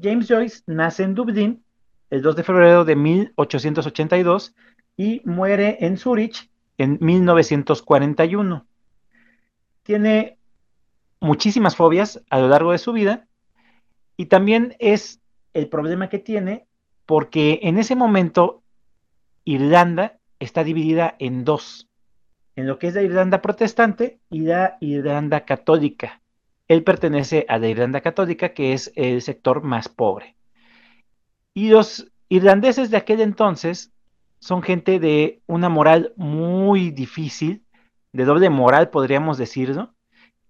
James Joyce nace en Dublín el 2 de febrero de 1882 y muere en Zurich en 1941. Tiene muchísimas fobias a lo largo de su vida y también es el problema que tiene porque en ese momento Irlanda está dividida en dos, en lo que es la Irlanda protestante y la Irlanda católica. Él pertenece a la Irlanda católica, que es el sector más pobre. Y los irlandeses de aquel entonces son gente de una moral muy difícil, de doble moral podríamos decirlo,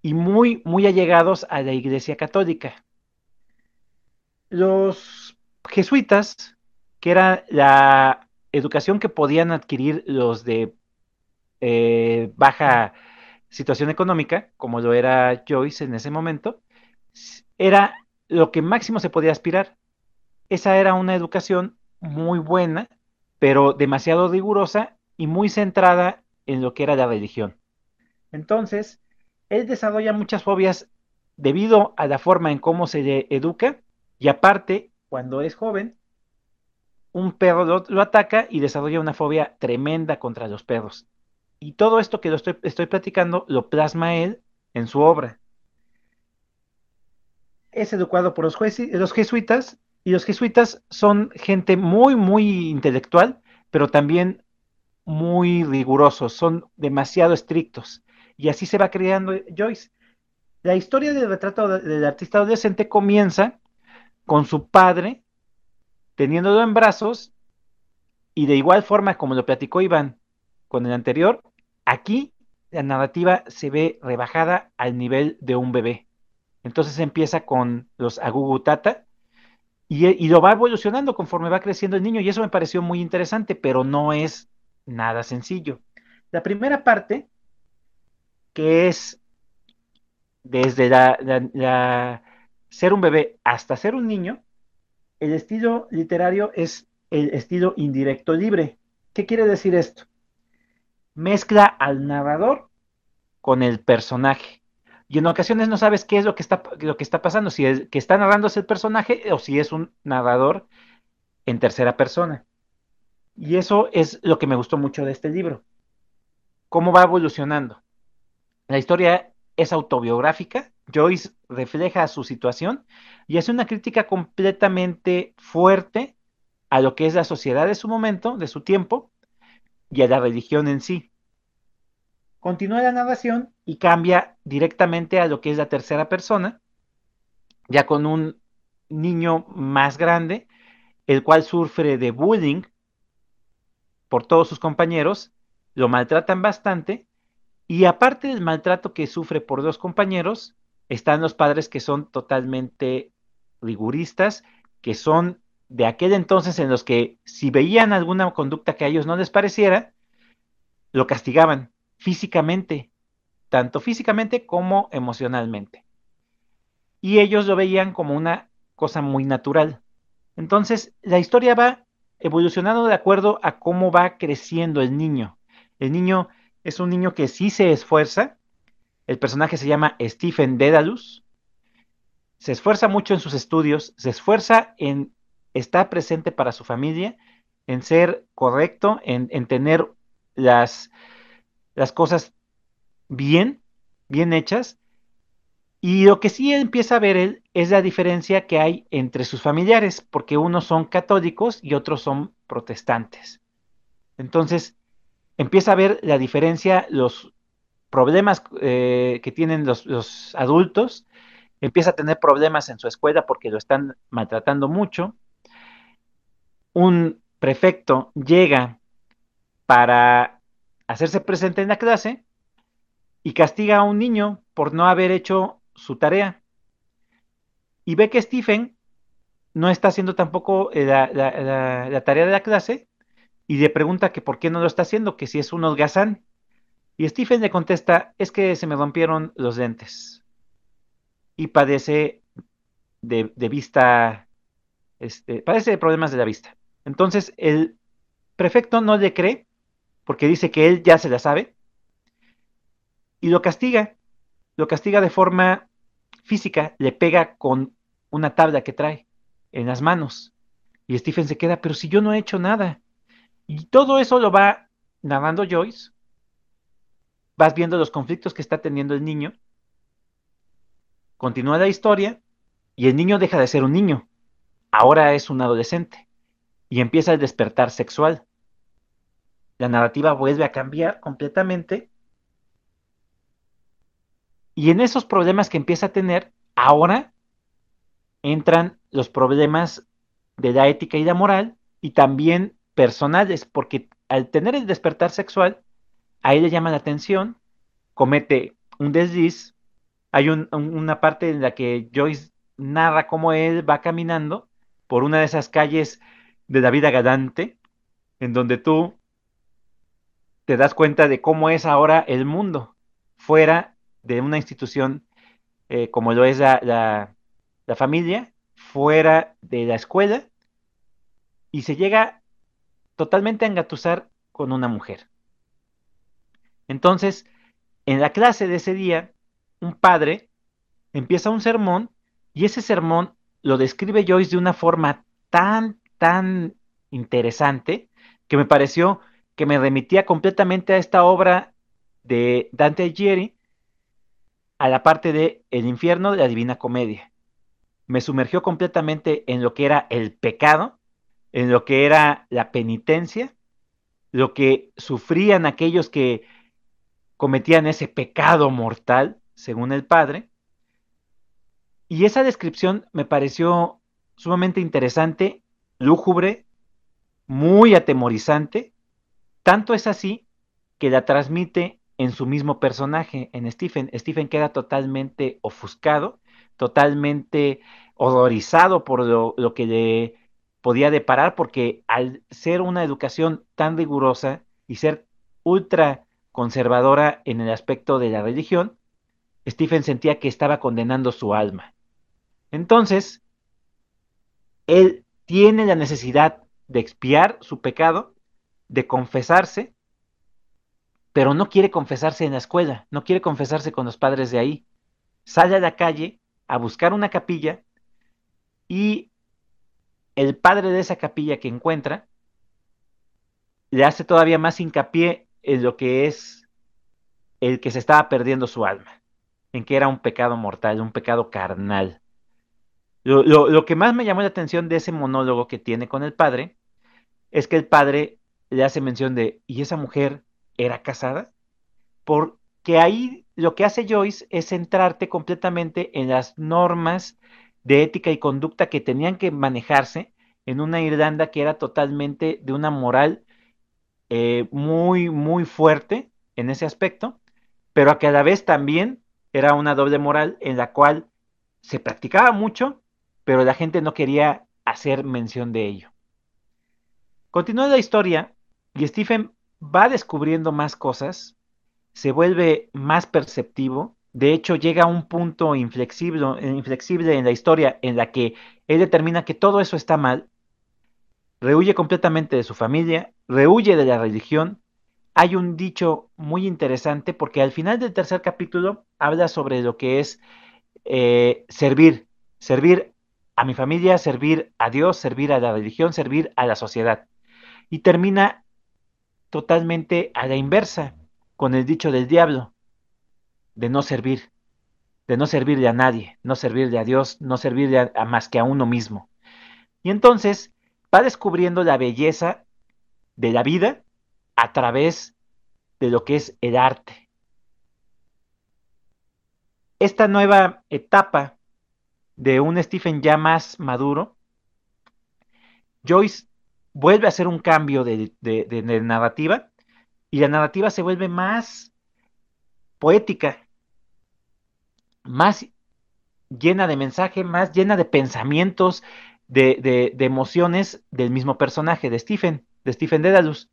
y muy, muy allegados a la Iglesia católica. Los jesuitas, que era la educación que podían adquirir los de eh, baja situación económica, como lo era Joyce en ese momento, era lo que máximo se podía aspirar. Esa era una educación muy buena, pero demasiado rigurosa y muy centrada en lo que era la religión. Entonces, él desarrolla muchas fobias debido a la forma en cómo se le educa y aparte, cuando es joven, un perro lo, ataca y desarrolla una fobia tremenda contra los perros. Y todo esto que lo estoy, estoy platicando lo plasma él en su obra. Es educado por los, los jesuitas y los jesuitas son gente muy, muy intelectual, pero también muy rigurosos, son demasiado estrictos. Y así se va creando Joyce. La historia del retrato del artista adolescente comienza con su padre teniéndolo en brazos y de igual forma como lo platicó Iván con el anterior, aquí la narrativa se ve rebajada al nivel de un bebé. Entonces empieza con los agugutata y, lo va evolucionando conforme va creciendo el niño y eso me pareció muy interesante, pero no es nada sencillo. La primera parte, que es desde ser un bebé hasta ser un niño, el estilo literario es el estilo indirecto libre. ¿Qué quiere decir esto? Mezcla al narrador con el personaje. Y en ocasiones no sabes qué es lo que está, lo que está pasando, si es que está narrándose el personaje o si es un narrador en tercera persona. Y eso es lo que me gustó mucho de este libro. Cómo va evolucionando. La historia es autobiográfica. Joyce refleja su situación y hace una crítica completamente fuerte a lo que es la sociedad de su momento, de su tiempo, y a la religión en sí. Continúa la narración y cambia directamente a lo que es la tercera persona, ya con un niño más grande, el cual sufre de bullying por todos sus compañeros, lo maltratan bastante y aparte del maltrato que sufre por dos compañeros, están los padres que son totalmente riguristas, que son de aquel entonces en los que si veían alguna conducta que a ellos no les pareciera, lo castigaban físicamente, tanto físicamente como emocionalmente. Y ellos lo veían como una cosa muy natural. Entonces, la historia va evolucionando de acuerdo a cómo va creciendo el niño. El niño es un niño que sí se esfuerza. El personaje se llama Stephen Dedalus. Se esfuerza mucho en sus estudios, se esfuerza en estar presente para su familia, en ser correcto, en, en tener las, las cosas bien, bien hechas. Y lo que sí empieza a ver él es la diferencia que hay entre sus familiares, porque unos son católicos y otros son protestantes. Entonces, empieza a ver la diferencia, los problemas eh, que tienen los, los, adultos, empieza a tener problemas en su escuela porque lo están maltratando mucho. Un prefecto llega para hacerse presente en la clase y castiga a un niño por no haber hecho su tarea. Y ve que Stephen no está haciendo tampoco eh, la, tarea de la clase y le pregunta que por qué no lo está haciendo, que si es un holgazán. Y Stephen le contesta, es que se me rompieron los lentes. Y padece de, vista, este, padece de problemas de la vista. Entonces el prefecto no le cree porque dice que él ya se la sabe y lo castiga lo castiga de forma física, le pega con una tabla que trae en las manos. Y Stephen se queda, pero si yo no he hecho nada. Y todo eso lo va narrando Joyce. Vas viendo los conflictos que está teniendo el niño. Continúa la historia y el niño deja de ser un niño. Ahora es un adolescente y empieza el despertar sexual. La narrativa vuelve a cambiar completamente y en esos problemas que empieza a tener, ahora entran los problemas de la ética y la moral y también personales, porque al tener el despertar sexual, a él le llama la atención, comete un desliz, hay una parte en la que Joyce narra cómo él va caminando por una de esas calles de la vida galante, en donde tú te das cuenta de cómo es ahora el mundo, fuera de una institución eh, como lo es la, familia, fuera de la escuela, y se llega totalmente a engatusar con una mujer. Entonces, en la clase de ese día, un padre empieza un sermón y ese sermón lo describe Joyce de una forma tan, tan interesante que me pareció que me remitía completamente a esta obra de Dante Alighieri, a la parte de El infierno de la Divina Comedia. Me sumergió completamente en lo que era el pecado, en lo que era la penitencia, lo que sufrían aquellos que cometían ese pecado mortal, según el Padre. Y esa descripción me pareció sumamente interesante, lúgubre, muy atemorizante. Tanto es así que la transmite en su mismo personaje, en Stephen. Stephen queda totalmente ofuscado, totalmente horrorizado por lo, lo que le podía deparar, porque al ser una educación tan rigurosa y ser ultra conservadora en el aspecto de la religión, Stephen sentía que estaba condenando su alma. Entonces, él tiene la necesidad de expiar su pecado, de confesarse, pero no quiere confesarse en la escuela, no quiere confesarse con los padres de ahí. Sale a la calle a buscar una capilla y el padre de esa capilla que encuentra le hace todavía más hincapié en lo que es el que se estaba perdiendo su alma, en que era un pecado mortal, un pecado carnal. Lo, que más me llamó la atención de ese monólogo que tiene con el padre es que el padre le hace mención de, ¿y esa mujer era casada? Porque ahí lo que hace Joyce es centrarte completamente en las normas de ética y conducta que tenían que manejarse en una Irlanda que era totalmente de una moral eh, muy, muy fuerte en ese aspecto, pero a cada vez también era una doble moral en la cual se practicaba mucho, pero la gente no quería hacer mención de ello. Continúa la historia y Stephen va descubriendo más cosas, se vuelve más perceptivo, de hecho llega a un punto inflexible, inflexible en la historia en la que él determina que todo eso está mal, rehuye completamente de su familia, rehuye de la religión. Hay un dicho muy interesante porque al final del tercer capítulo habla sobre lo que es eh, servir, servir a mi familia, servir a Dios, servir a la religión, servir a la sociedad. Y termina totalmente a la inversa, con el dicho del diablo, de no servir, de no servirle a nadie, no servirle a Dios, no servirle a, más que a uno mismo. Y entonces va descubriendo la belleza de la vida a través de lo que es el arte. Esta nueva etapa de un Stephen ya más maduro, Joyce vuelve a hacer un cambio de, narrativa y la narrativa se vuelve más poética, más llena de mensaje, más llena de pensamientos, de, emociones del mismo personaje, de Stephen, de Stephen Dedalus.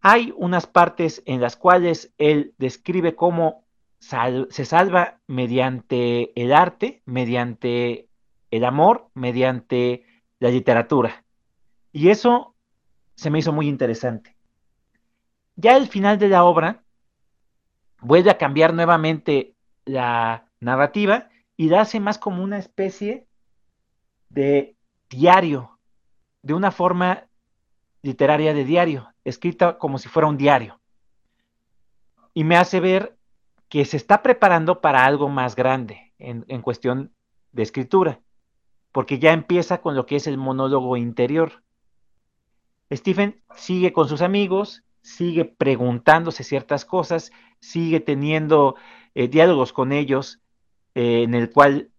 Hay unas partes en las cuales él describe cómo se salva mediante el arte, mediante el amor, mediante la literatura. Y eso se me hizo muy interesante. Ya al final de la obra, vuelve a cambiar nuevamente la narrativa y la hace más como una especie de diario, de una forma literaria de diario, escrita como si fuera un diario. Y me hace ver que se está preparando para algo más grande en, en cuestión de escritura, porque ya empieza con lo que es el monólogo interior. Stephen sigue con sus amigos, sigue preguntándose ciertas cosas, sigue teniendo eh, diálogos con ellos eh, en el cual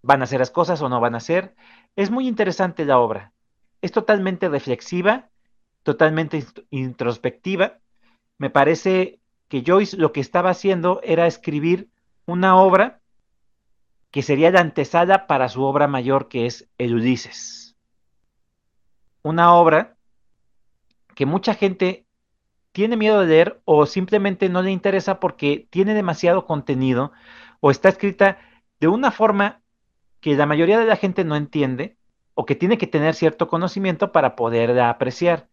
van a hacer las cosas o no van a hacer. Es muy interesante la obra. Es totalmente reflexiva, totalmente introspectiva. Me parece que Joyce lo que estaba haciendo era escribir una obra que sería la antesala para su obra mayor que es El Ulises una obra que mucha gente tiene miedo de leer o simplemente no le interesa porque tiene demasiado contenido o está escrita de una forma que la mayoría de la gente no entiende o que tiene que tener cierto conocimiento para poderla apreciar.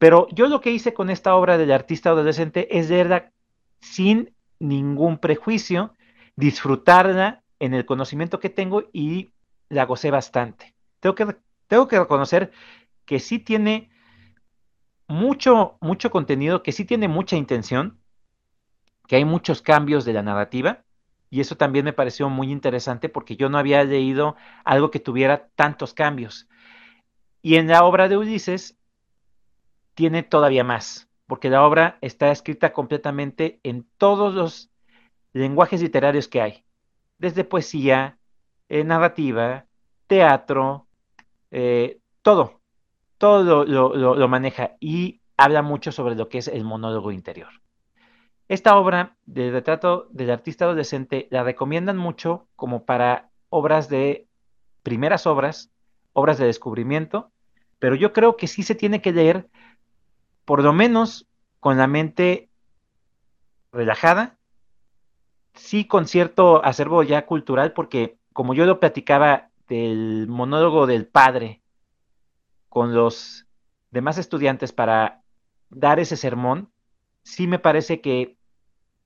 Pero yo lo que hice con esta obra del artista adolescente es leerla sin ningún prejuicio, disfrutarla en el conocimiento que tengo y la gocé bastante. Tengo que tengo que reconocer que sí tiene mucho, mucho contenido, que sí tiene mucha intención, que hay muchos cambios de la narrativa, y eso también me pareció muy interesante porque yo no había leído algo que tuviera tantos cambios. Y en la obra de Ulises tiene todavía más, porque la obra está escrita completamente en todos los lenguajes literarios que hay, desde poesía, eh, narrativa, teatro, eh, todo, todo lo, maneja y habla mucho sobre lo que es el monólogo interior. Esta obra de retrato del artista adolescente la recomiendan mucho como para obras de primeras obras, obras de descubrimiento, pero yo creo que sí se tiene que leer por lo menos con la mente relajada, sí con cierto acervo ya cultural, porque como yo lo platicaba del monólogo del padre con los demás estudiantes para dar ese sermón, sí me parece que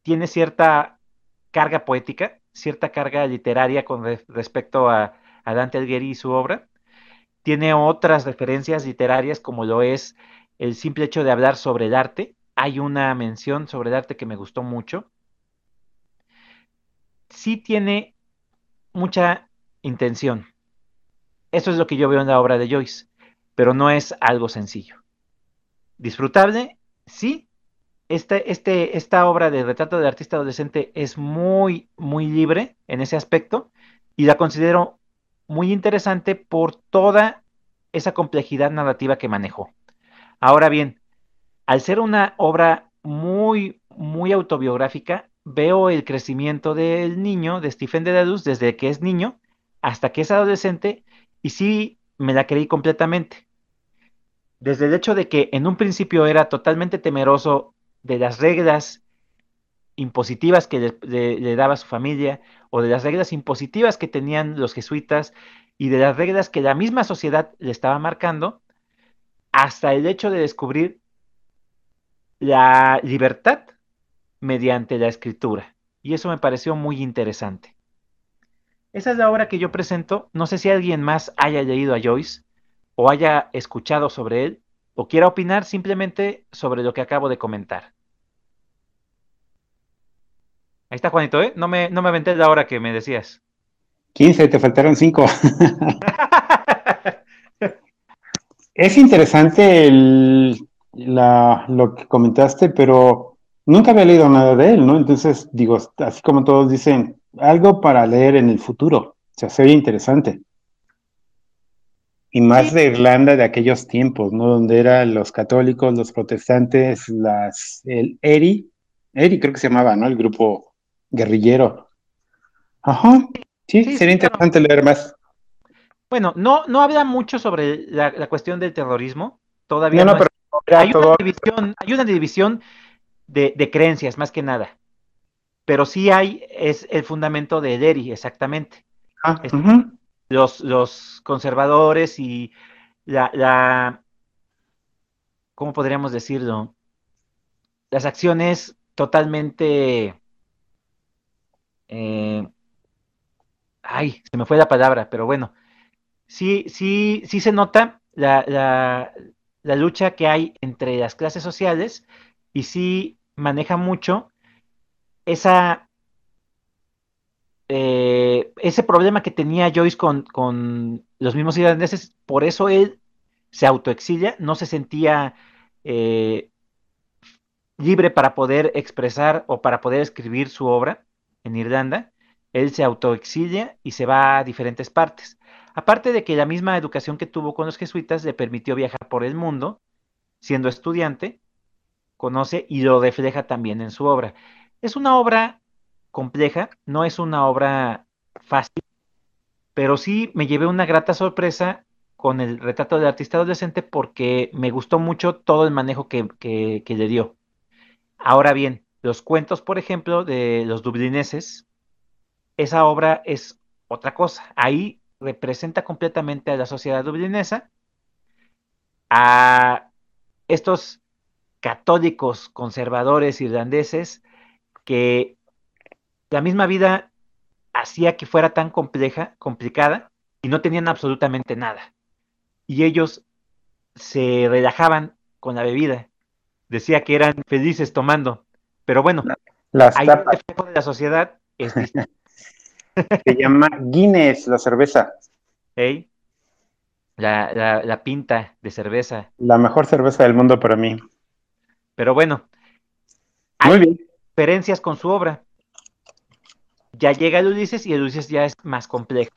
tiene cierta carga poética, cierta carga literaria con respecto a, a Dante Alighieri y su obra. Tiene otras referencias literarias como lo es el simple hecho de hablar sobre el arte. Hay una mención sobre el arte que me gustó mucho. Sí tiene mucha intención. Eso es lo que yo veo en la obra de Joyce, pero no es algo sencillo. Disfrutable, sí. Este, este, esta obra de retrato del artista adolescente es muy, muy libre en ese aspecto y la considero muy interesante por toda esa complejidad narrativa que manejó. Ahora bien, al ser una obra muy, muy autobiográfica, veo el crecimiento del niño, de Stephen Dedalus, desde que es niño hasta que es adolescente, y sí me la creí completamente. Desde el hecho de que en un principio era totalmente temeroso de las reglas impositivas que le, le, daba su familia, o de las reglas impositivas que tenían los jesuitas, y de las reglas que la misma sociedad le estaba marcando, hasta el hecho de descubrir la libertad mediante la escritura. Y eso me pareció muy interesante. Esa es la obra que yo presento. No sé si alguien más haya leído a Joyce o haya escuchado sobre él o quiera opinar simplemente sobre lo que acabo de comentar. Ahí está Juanito, ¿eh? No me, no me aventé la hora que me decías. 15, te faltaron 5. Es interesante lo que comentaste, pero nunca había leído nada de él, ¿no? Entonces, digo, así como todos dicen, algo para leer en el futuro. O sea, sería interesante. Y más de Irlanda de aquellos tiempos, ¿no? Donde eran los católicos, los protestantes, las, el ERI, ERI creo que se llamaba, ¿no? El grupo guerrillero. Ajá, sí, sería interesante leer más. Bueno, no, no habla mucho sobre la, cuestión del terrorismo. Todavía no, pero hay, una división, hay una división de, creencias, más que nada. Pero sí hay, es el fundamento de Eri, exactamente. Ah, los, los conservadores y la, la, ¿cómo podríamos decirlo? Las acciones totalmente... Eh, ay, se me fue la palabra, pero bueno, sí, sí, sí se nota la, lucha que hay entre las clases sociales y sí maneja mucho esa, eh, ese problema que tenía Joyce con, los mismos irlandeses, por eso él se autoexilia, no se sentía eh, libre para poder expresar o para poder escribir su obra en Irlanda, él se autoexilia y se va a diferentes partes. Aparte de que la misma educación que tuvo con los jesuitas le permitió viajar por el mundo, siendo estudiante, conoce y lo refleja también en su obra. Es una obra compleja, no es una obra fácil, pero sí me llevé una grata sorpresa con el retrato del artista adolescente porque me gustó mucho todo el manejo que, que le dio. Ahora bien, los cuentos, por ejemplo, de los dublineses, esa obra es otra cosa. Ahí representa completamente a la sociedad dublinesa, a estos católicos conservadores irlandeses que la misma vida hacía que fuera tan compleja, complicada y no tenían absolutamente nada. y ellos se relajaban con la bebida. Decía que eran felices tomando, pero bueno, Las ahí el efecto de la sociedad es distinto, Se llama Guinness, la cerveza. ¿eh? la, la- la pinta de cerveza. La mejor cerveza del mundo para mí. Pero bueno, Muy hay bien. diferencias con su obra. Ya llega el Ulises y el Ulises ya es más compleja.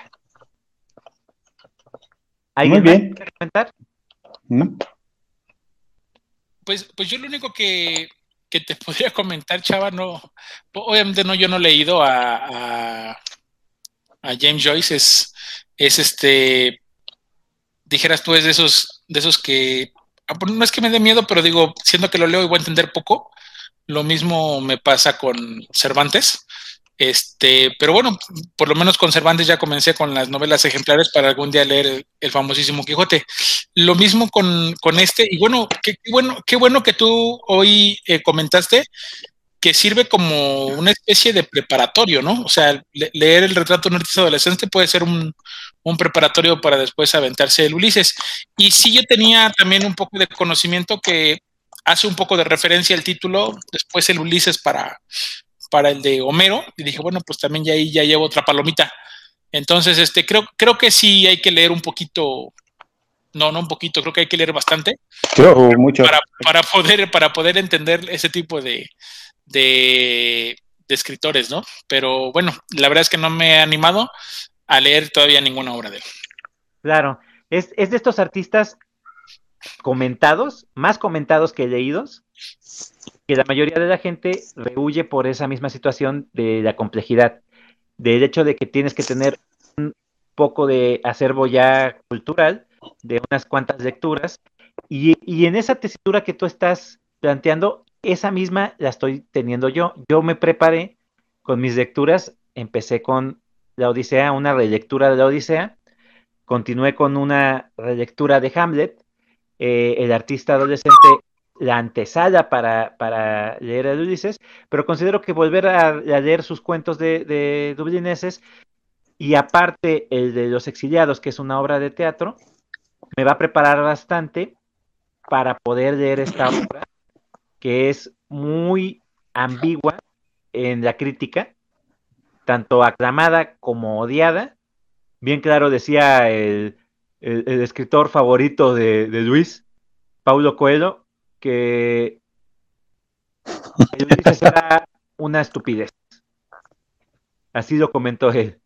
¿Alguien Muy más bien. quiere comentar? ¿No? Pues, pues yo lo único que, que te podría comentar, Chava, no, obviamente no, yo no he leído a, a, a James Joyce, es, es este, dijeras tú, es de esos, de esos que, ah, pues no es que me dé miedo, pero digo, siendo que lo leo y voy a entender poco, lo mismo me pasa con Cervantes. Este, pero bueno, por lo menos con Cervantes ya comencé con las novelas ejemplares para algún día leer el, famosísimo Quijote. Lo mismo con, con este, y bueno qué bueno, qué bueno que tú hoy eh, comentaste que sirve como una especie de preparatorio, ¿no? O sea, le- leer el retrato de un artista adolescente puede ser un, un preparatorio para después aventarse el Ulises. Y sí, yo tenía también un poco de conocimiento que hace un poco de referencia al título, después el Ulises para, para el de Homero, y dije, bueno, pues también ya ahí ya llevo otra palomita. Entonces, este, creo, creo que sí hay que leer un poquito, no, no un poquito, creo que hay que leer bastante Yo, mucho. para, para poder, para poder entender ese tipo de, de, escritores, ¿no? Pero bueno, la verdad es que no me he animado a leer todavía ninguna obra de él. Claro, es, es de estos artistas comentados, más comentados que leídos, que la mayoría de la gente rehuye por esa misma situación de la complejidad, del hecho de que tienes que tener un poco de acervo ya cultural, de unas cuantas lecturas, y, y en esa tesitura que tú estás planteando, esa misma la estoy teniendo yo. Yo me preparé con mis lecturas, empecé con la Odisea, una relectura de la Odisea, continué con una relectura de Hamlet, eh, el artista adolescente, la antesala para, para leer a Ulises, pero considero que volver a, leer sus cuentos de, de dublineses y aparte el de Los Exiliados, que es una obra de teatro, me va a preparar bastante para poder leer esta obra, que es muy ambigua en la crítica, tanto aclamada como odiada. Bien claro decía el, escritor favorito de, Luis, Paulo Coelho, que el Ulises era una estupidez. Así lo comentó él.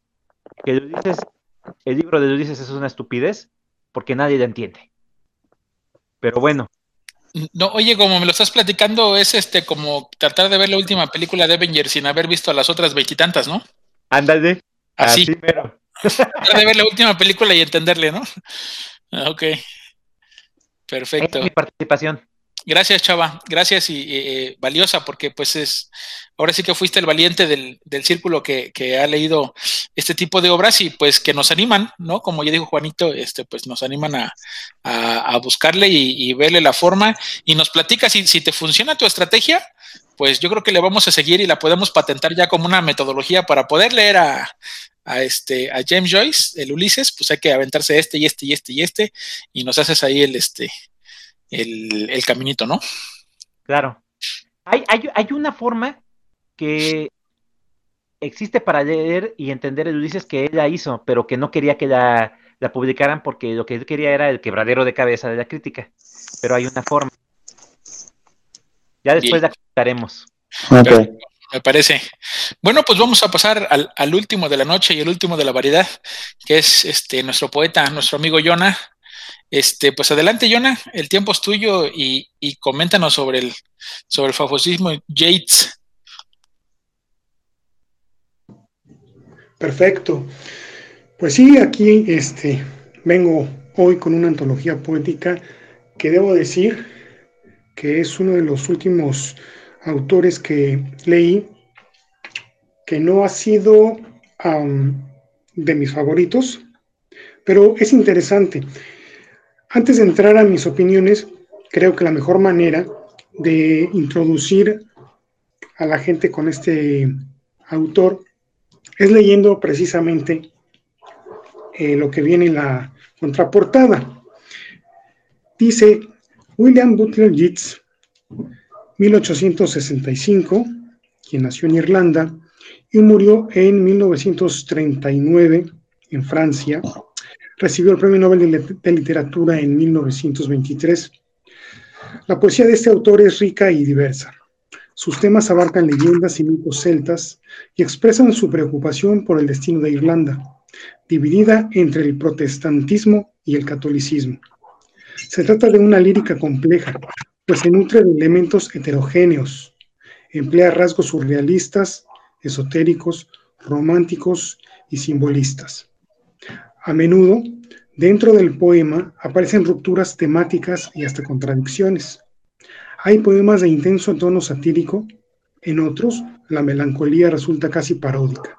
Que el libro de Ulises es una estupidez porque nadie la entiende. Pero bueno. No, oye, como me lo estás platicando, es este como tratar de ver la última película de Avengers sin haber visto las otras veintitantas, ¿no? Ándale. Así. así pero. tratar de ver la última película y entenderle, ¿no? Ok. Perfecto. Es mi participación. Gracias, Chava. Gracias y eh, valiosa porque pues es, ahora sí que fuiste el valiente del, del círculo que, que, ha leído este tipo de obras y pues que nos animan, ¿no? Como ya dijo Juanito, este, pues nos animan a, a, a buscarle y, y, verle la forma y nos platica si, si te funciona tu estrategia, pues yo creo que le vamos a seguir y la podemos patentar ya como una metodología para poder leer a, a, este, a James Joyce, el Ulises, pues hay que aventarse este y este y este y este y nos haces ahí el, este, el, el caminito, ¿no? Claro. Hay, hay, hay, una forma que existe para leer y entender el Ulises que ella hizo, pero que no quería que la, la, publicaran porque lo que él quería era el quebradero de cabeza de la crítica. Pero hay una forma. Ya después Bien. la comentaremos. Okay. Me parece. Bueno, pues vamos a pasar al, al, último de la noche y el último de la variedad, que es este nuestro poeta, nuestro amigo Jonah. Este, pues adelante, Jonah, el tiempo es tuyo y, coméntanos sobre el, sobre el famosismo Yates. Perfecto. Pues sí, aquí este, vengo hoy con una antología poética que debo decir que es uno de los últimos autores que leí que no ha sido de mis favoritos, pero es interesante. Antes de entrar a mis opiniones, creo que la mejor manera de introducir a la gente con este autor es leyendo precisamente eh, lo que viene en la contraportada. Dice William Butler Yeats, 1865, quien nació en Irlanda y murió en 1939 en Francia. Recibió el Premio Nobel de Literatura en 1923. La poesía de este autor es rica y diversa. Sus temas abarcan leyendas y mitos celtas y expresan su preocupación por el destino de Irlanda, dividida entre el protestantismo y el catolicismo. Se trata de una lírica compleja, pues se nutre de elementos heterogéneos, emplea rasgos surrealistas, esotéricos, románticos y simbolistas. A menudo, dentro del poema aparecen rupturas temáticas y hasta contradicciones. Hay poemas de intenso tono satírico, en otros la melancolía resulta casi paródica.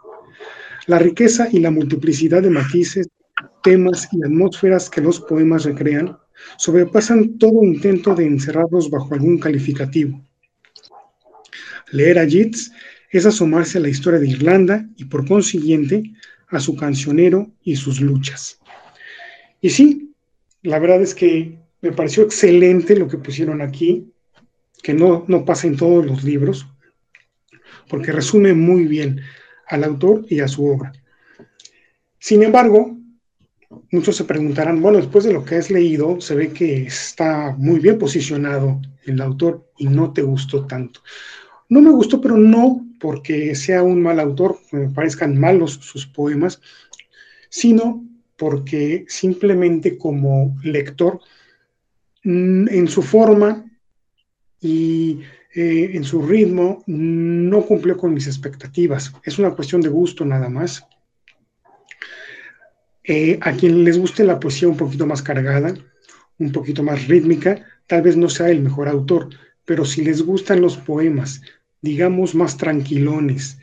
La riqueza y la multiplicidad de matices, temas y atmósferas que los poemas recrean sobrepasan todo intento de encerrarlos bajo algún calificativo. Leer a Yeats es asomarse a la historia de Irlanda y por consiguiente a su cancionero y sus luchas. Y sí, la verdad es que me pareció excelente lo que pusieron aquí, que no, no pasa en todos los libros, porque resume muy bien al autor y a su obra. Sin embargo, muchos se preguntarán, bueno, después de lo que has leído, se ve que está muy bien posicionado el autor y no te gustó tanto. No me gustó, pero no porque sea un mal autor, me parezcan malos sus poemas, sino porque simplemente como lector, mm, en su forma y eh, en su ritmo, no cumplió con mis expectativas. Es una cuestión de gusto nada más. Eh, a quien les guste la poesía un poquito más cargada, un poquito más rítmica, tal vez no sea el mejor autor, pero si les gustan los poemas, digamos, más tranquilones,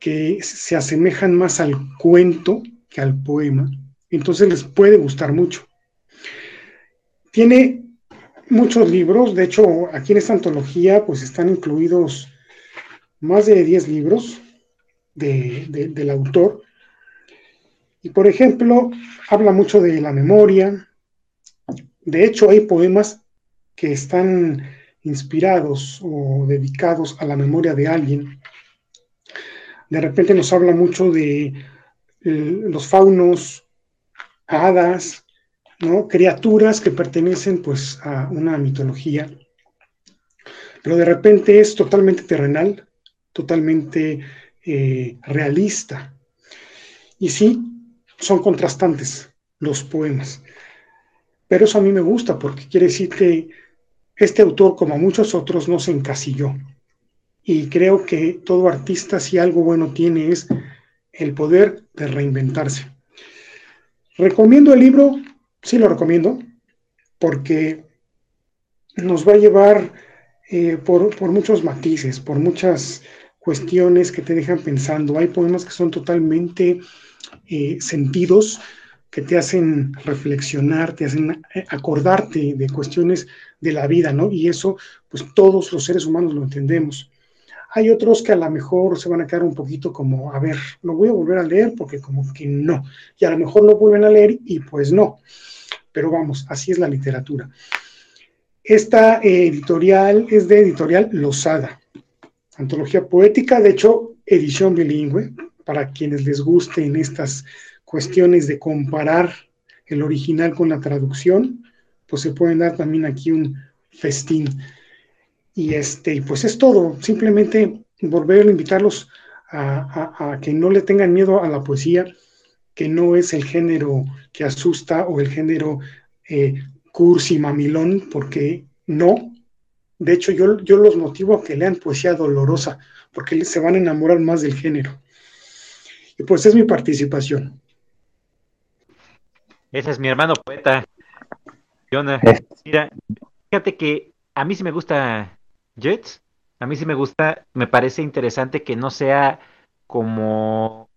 que se asemejan más al cuento que al poema, entonces les puede gustar mucho. Tiene muchos libros, de hecho, aquí en esta antología pues están incluidos más de 10 libros del autor, y por ejemplo, habla mucho de la memoria. De hecho, hay poemas que están inspirados o dedicados a la memoria de alguien. De repente nos habla mucho de eh, los faunos, hadas, ¿no? criaturas que pertenecen pues a una mitología. Pero de repente es totalmente terrenal, totalmente eh, realista. Y sí, son contrastantes los poemas. Pero eso a mí me gusta porque quiere decir que este autor, como muchos otros, no se encasilló. Y creo que todo artista, si algo bueno tiene, es el poder de reinventarse. ¿Recomiendo el libro? Sí, lo recomiendo, porque nos va a llevar eh, por, por muchos matices, por muchas cuestiones que te dejan pensando. Hay poemas que son totalmente eh, sentidos que te hacen reflexionar, te hacen eh, acordarte de cuestiones de la vida, ¿no? Y eso, pues todos los seres humanos lo entendemos. Hay otros que a lo mejor se van a quedar un poquito como, a ver, lo voy a volver a leer porque como que no. Y a lo mejor lo vuelven a leer y pues no. Pero vamos, así es la literatura. Esta eh, editorial es de editorial Losada, antología poética, de hecho, edición bilingüe, para quienes les gusten estas cuestiones de comparar el original con la traducción, pues se pueden dar también aquí un festín. Y este, pues es todo, simplemente volver a invitarlos a, que no le tengan miedo a la poesía, que no es el género que asusta o el género eh, cursi mamilón, porque no. De hecho, yo, yo los motivo a que lean poesía dolorosa, porque se van a enamorar más del género. Y pues es mi participación. Ese es mi hermano poeta, Mira, fíjate que a mí sí me gusta Jets, a mí sí me gusta, me parece interesante que no sea como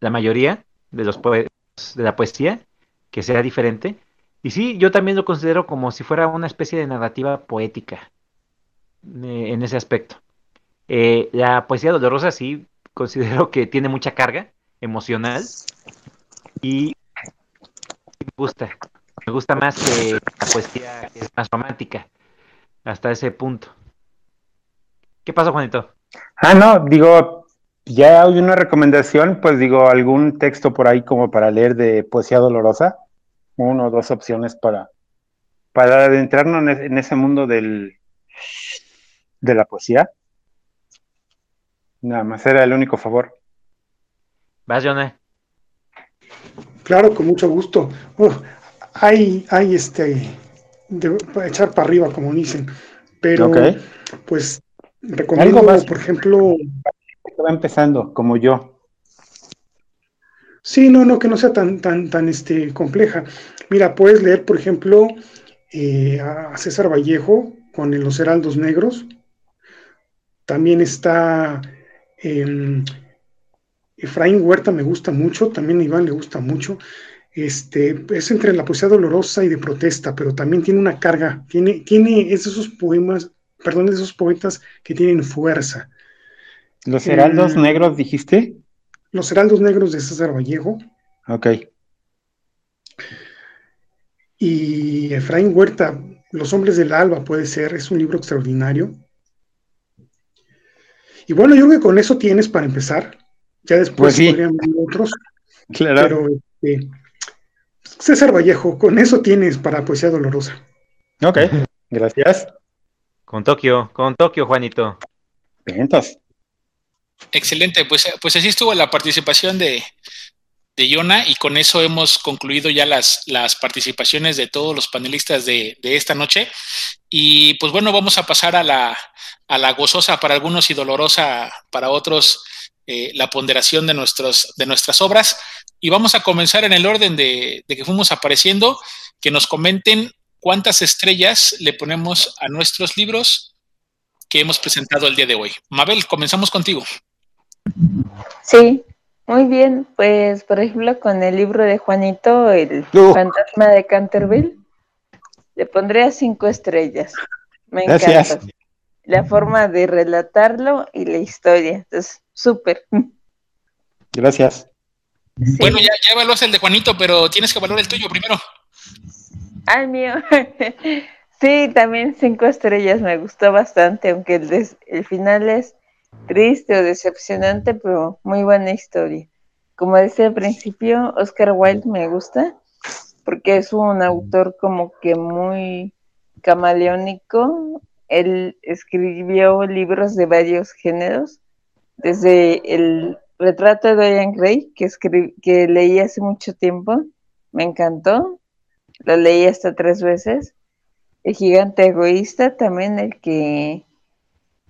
la mayoría de los de la poesía, que sea diferente. Y sí, yo también lo considero como si fuera una especie de narrativa poética eh, en ese aspecto. Eh, la poesía dolorosa sí considero que tiene mucha carga, emocional y me gusta. Me gusta más que la poesía que es más romántica, hasta ese punto. ¿Qué pasa, Juanito? Ah, no, digo, ya hay una recomendación, pues digo, algún texto por ahí como para leer de poesía dolorosa, uno o dos opciones para, para adentrarnos en, en ese mundo del, de la poesía. Nada más era el único favor. Vas, Jonah. Claro, con mucho gusto. Hay, hay este, de, echar para arriba, como dicen. Pero, pues, recomiendo, Algo más. por ejemplo, Va empezando, como yo. sí, no, no, que no sea tan, tan, tan, este, compleja. Mira, puedes leer, por ejemplo, eh, a César Vallejo con el Los Heraldos Negros. También está em, Efraín Huerta, me gusta mucho. También a Iván le gusta mucho. Este, es entre la poesía dolorosa y de protesta, pero también tiene una carga, tiene, tiene es de esos poemas, perdón, de esos poetas que tienen fuerza. Los heraldos Mm. negros, dijiste. Los Heraldos Negros de César Vallejo Ok. y Efraín Huerta, Los Hombres del Alba puede ser, es un libro extraordinario. Y bueno, yo creo que con eso tienes para empezar. Ya después Pues sí. podrían venir otros, Claro. pero este, César Vallejo, con eso tienes para poesía dolorosa. Ok. Gracias. Con Tokio, con Tokio, Juanito. Vientos. Excelente, pues, pues así estuvo la participación de, de Yona y con eso hemos concluido ya las, las participaciones de todos los panelistas de, de esta noche. Y pues bueno, vamos a pasar a la, a la gozosa para algunos y dolorosa para otros, eh, la ponderación de, nuestros, de nuestras obras. Y vamos a comenzar en el orden de, de que fuimos apareciendo, que nos comenten cuántas estrellas le ponemos a nuestros libros que hemos presentado el día de hoy. Mabel, comenzamos contigo. Sí, muy bien. Pues, por ejemplo, con el libro de Juanito, El Uh. fantasma de Canterville, le pondría cinco estrellas. Me Gracias. encanta. La forma de relatarlo y la historia. Entonces, súper. Gracias. Sí. Bueno, ya, ya evaluaste el de Juanito, pero tienes que evaluar el tuyo primero. Al mío. sí, también cinco estrellas. Me gustó bastante, aunque el, des- el final es triste o decepcionante, pero muy buena historia. Como decía al principio, Oscar Wilde me gusta porque es un autor como que muy camaleónico. Él escribió libros de varios géneros, desde el retrato de Dorian Gray, que, leí hace mucho tiempo, me encantó, lo leí hasta tres veces. El gigante egoísta, también el que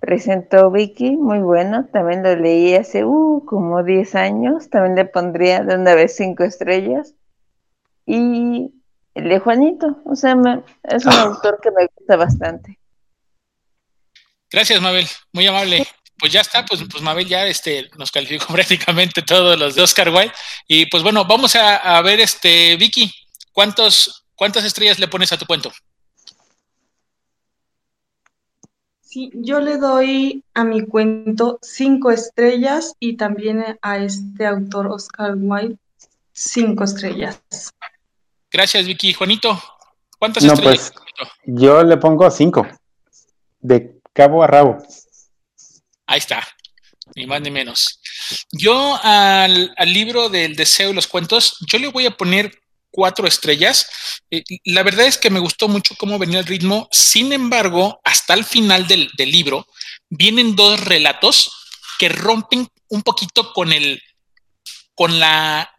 presentó Vicky, muy bueno, también lo leí hace uh, como 10 años, también le pondría de una vez cinco estrellas. Y el de Juanito, o sea, me- es un autor que me gusta bastante. Gracias, Mabel, muy amable. Pues ya está, pues, pues Mabel ya este, nos calificó prácticamente todos los de Oscar Wilde. Y pues bueno, vamos a, a ver, este, Vicky, ¿cuántos, ¿cuántas estrellas le pones a tu cuento? Sí, yo le doy a mi cuento cinco estrellas y también a este autor Oscar Wilde cinco estrellas. Gracias, Vicky. Juanito, ¿cuántas No, estrellas? pues yo le pongo cinco. De cabo a rabo. Ahí está, ni más ni menos. Yo al, al libro del deseo y los cuentos, yo le voy a poner cuatro estrellas. Eh, la verdad es que me gustó mucho cómo venía el ritmo. Sin embargo, hasta el final del, del libro vienen dos relatos que rompen un poquito con el, con la,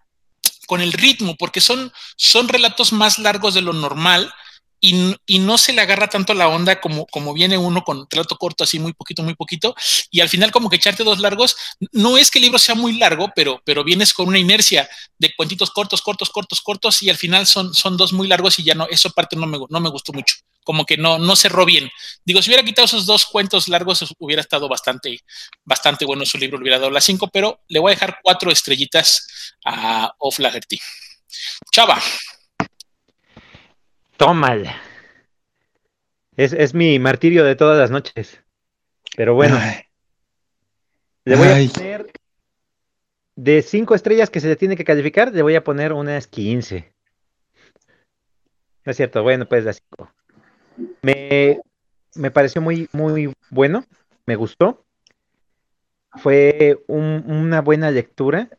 con el ritmo, porque son, son relatos más largos de lo normal y, no se le agarra tanto la onda como, viene uno con relato corto, así muy poquito, muy poquito, y al final como que echarte dos largos, no es que el libro sea muy largo, pero, pero vienes con una inercia de cuentitos cortos, cortos, cortos, cortos, y al final son, dos muy largos y ya no, eso parte no me, gustó mucho, como que no, no cerró bien. Digo, si hubiera quitado esos dos cuentos largos, hubiera estado bastante, bastante bueno su libro, hubiera dado las cinco, pero le voy a dejar cuatro estrellitas a O'Flaherty. Chava. Tómala. Es, es, mi martirio de todas las noches. Pero bueno. Ay. Le voy Ay. a poner de cinco estrellas que se le tiene que calificar, le voy a poner unas 15. No es cierto, bueno, pues la 5. Me, me pareció muy, muy bueno, me gustó. Fue un- una buena lectura.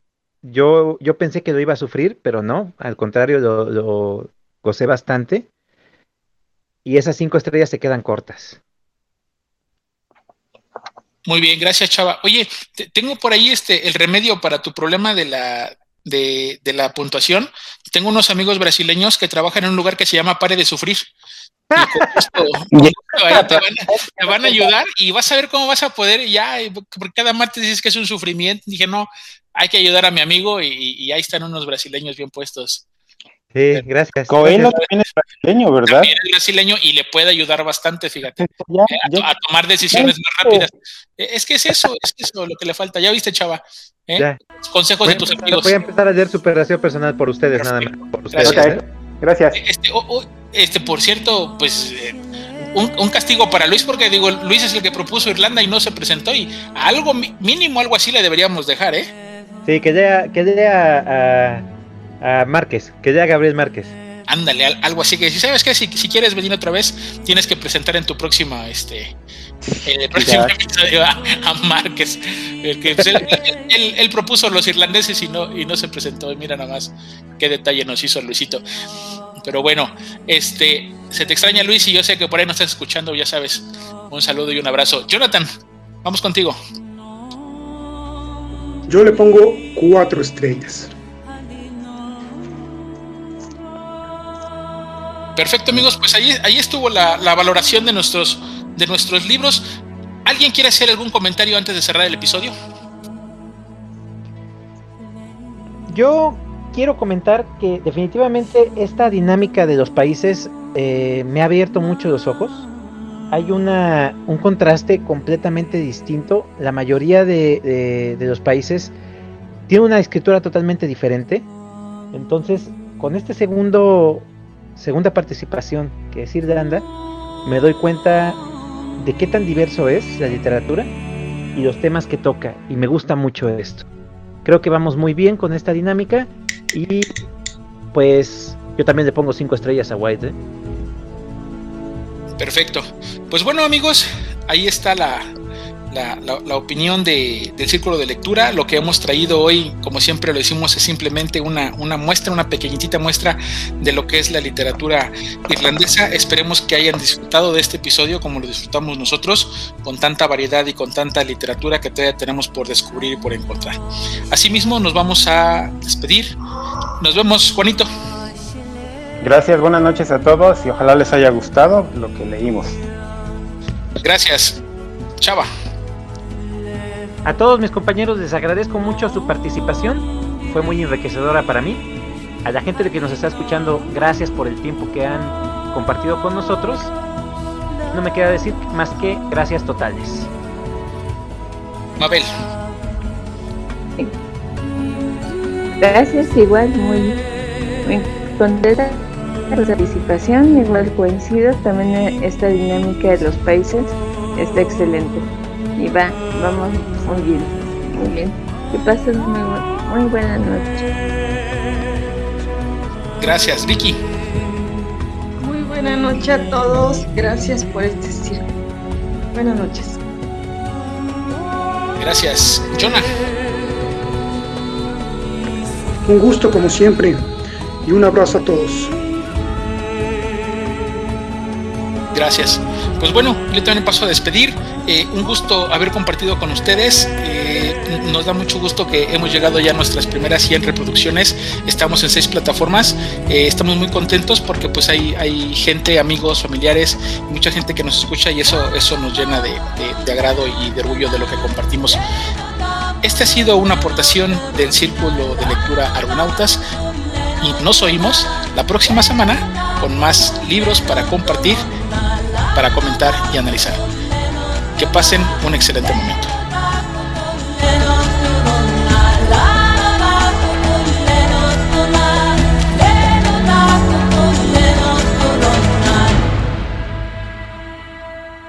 Yo, yo pensé que lo iba a sufrir, pero no, al contrario, lo, lo gocé bastante. Y esas cinco estrellas se quedan cortas. Muy bien, gracias, Chava. Oye, te- tengo por ahí este el remedio para tu problema de la de, de la puntuación. Tengo unos amigos brasileños que trabajan en un lugar que se llama Pare de Sufrir. Y con esto- ahí te, van, a- te van a ayudar y vas a ver cómo vas a poder y ya, porque cada martes dices que es un sufrimiento. Dije, no, hay que ayudar a mi amigo y, y ahí están unos brasileños bien puestos. Sí, gracias. Coelho gracias. también es brasileño, ¿verdad? También es brasileño y le puede ayudar bastante, fíjate. Ya, eh, a, tomar decisiones más rápidas. Eh, Es que es eso, es eso lo que le falta. Ya viste, chava. ¿eh? Ya. Consejos Voy de tus empezar, amigos. voy a empezar a leer superación personal por ustedes, nada más. Por ustedes, Gracias. ¿eh? Gracias. Este, este, por cierto, pues eh, un, un castigo para Luis, porque digo, Luis es el que propuso Irlanda y no se presentó, y algo mínimo, algo así le deberíamos dejar, ¿eh? Sí, que lea, que lea a, a Márquez, que lea a Gabriel Márquez. Ándale, al- algo así que si sabes que si, si quieres venir otra vez, tienes que presentar en tu próxima, este, el próximo Ya. episodio a, a Márquez, el que pues, él, él- él- él propuso los irlandeses y no, y no se presentó. Y mira nada más qué detalle nos hizo Luisito. Pero bueno, este, se te extraña Luis y yo sé que por ahí nos estás escuchando, ya sabes. Un saludo y un abrazo. Jonathan, vamos contigo. Yo le pongo cuatro estrellas. Perfecto, amigos, pues ahí, ahí estuvo la, la valoración de nuestros, de nuestros libros. ¿Alguien quiere hacer algún comentario antes de cerrar el episodio? Yo quiero comentar que definitivamente esta dinámica de los países eh, me ha abierto mucho los ojos. Hay una, un contraste completamente distinto. La mayoría de, de- de los países tiene una escritura totalmente diferente. Entonces, con este segundo, segunda participación, que es Irlanda, me doy cuenta de qué tan diverso es la literatura y los temas que toca. Y me gusta mucho esto. Creo que vamos muy bien con esta dinámica y pues yo también le pongo cinco estrellas a White. ¿eh? Perfecto. Pues bueno, amigos, ahí está la, la, la- la opinión de- del círculo de lectura. Lo que hemos traído hoy, como siempre lo decimos, es simplemente una, una muestra, una pequeñitita muestra de lo que es la literatura irlandesa. Esperemos que hayan disfrutado de este episodio como lo disfrutamos nosotros, con tanta variedad y con tanta literatura que todavía tenemos por descubrir y por encontrar. Asimismo, nos vamos a despedir. Nos vemos, Juanito. Gracias, buenas noches a todos y ojalá les haya gustado lo que leímos. Gracias. Chava. A todos mis compañeros les agradezco mucho su participación. Fue muy enriquecedora para mí. A la gente que nos está escuchando, gracias por el tiempo que han compartido con nosotros. No me queda decir más que gracias totales. Mabel. Gracias, igual, muy, muy contenta la participación, igual coincido, también esta dinámica de los países está excelente. Y va, vamos muy bien, muy bien. Que pasen muy, muy buena noche. Gracias, Vicky. Muy buena noche a todos. Gracias por este círculo. Buenas noches. Gracias, Jonah. Un gusto como siempre y un abrazo a todos. Gracias. Pues bueno, yo también paso a despedir. Eh, un gusto haber compartido con ustedes. Eh, nos da mucho gusto que hemos llegado ya a nuestras primeras 100 reproducciones. Estamos en seis plataformas. Eh, estamos muy contentos porque pues hay, gente, amigos, familiares, mucha gente que nos escucha y eso, eso nos llena de, de- de agrado y de orgullo de lo que compartimos. Esta ha sido una aportación del Círculo de Lectura Argonautas y nos oímos la próxima semana con más libros para compartir, para comentar y analizar. Que pasen un excelente momento.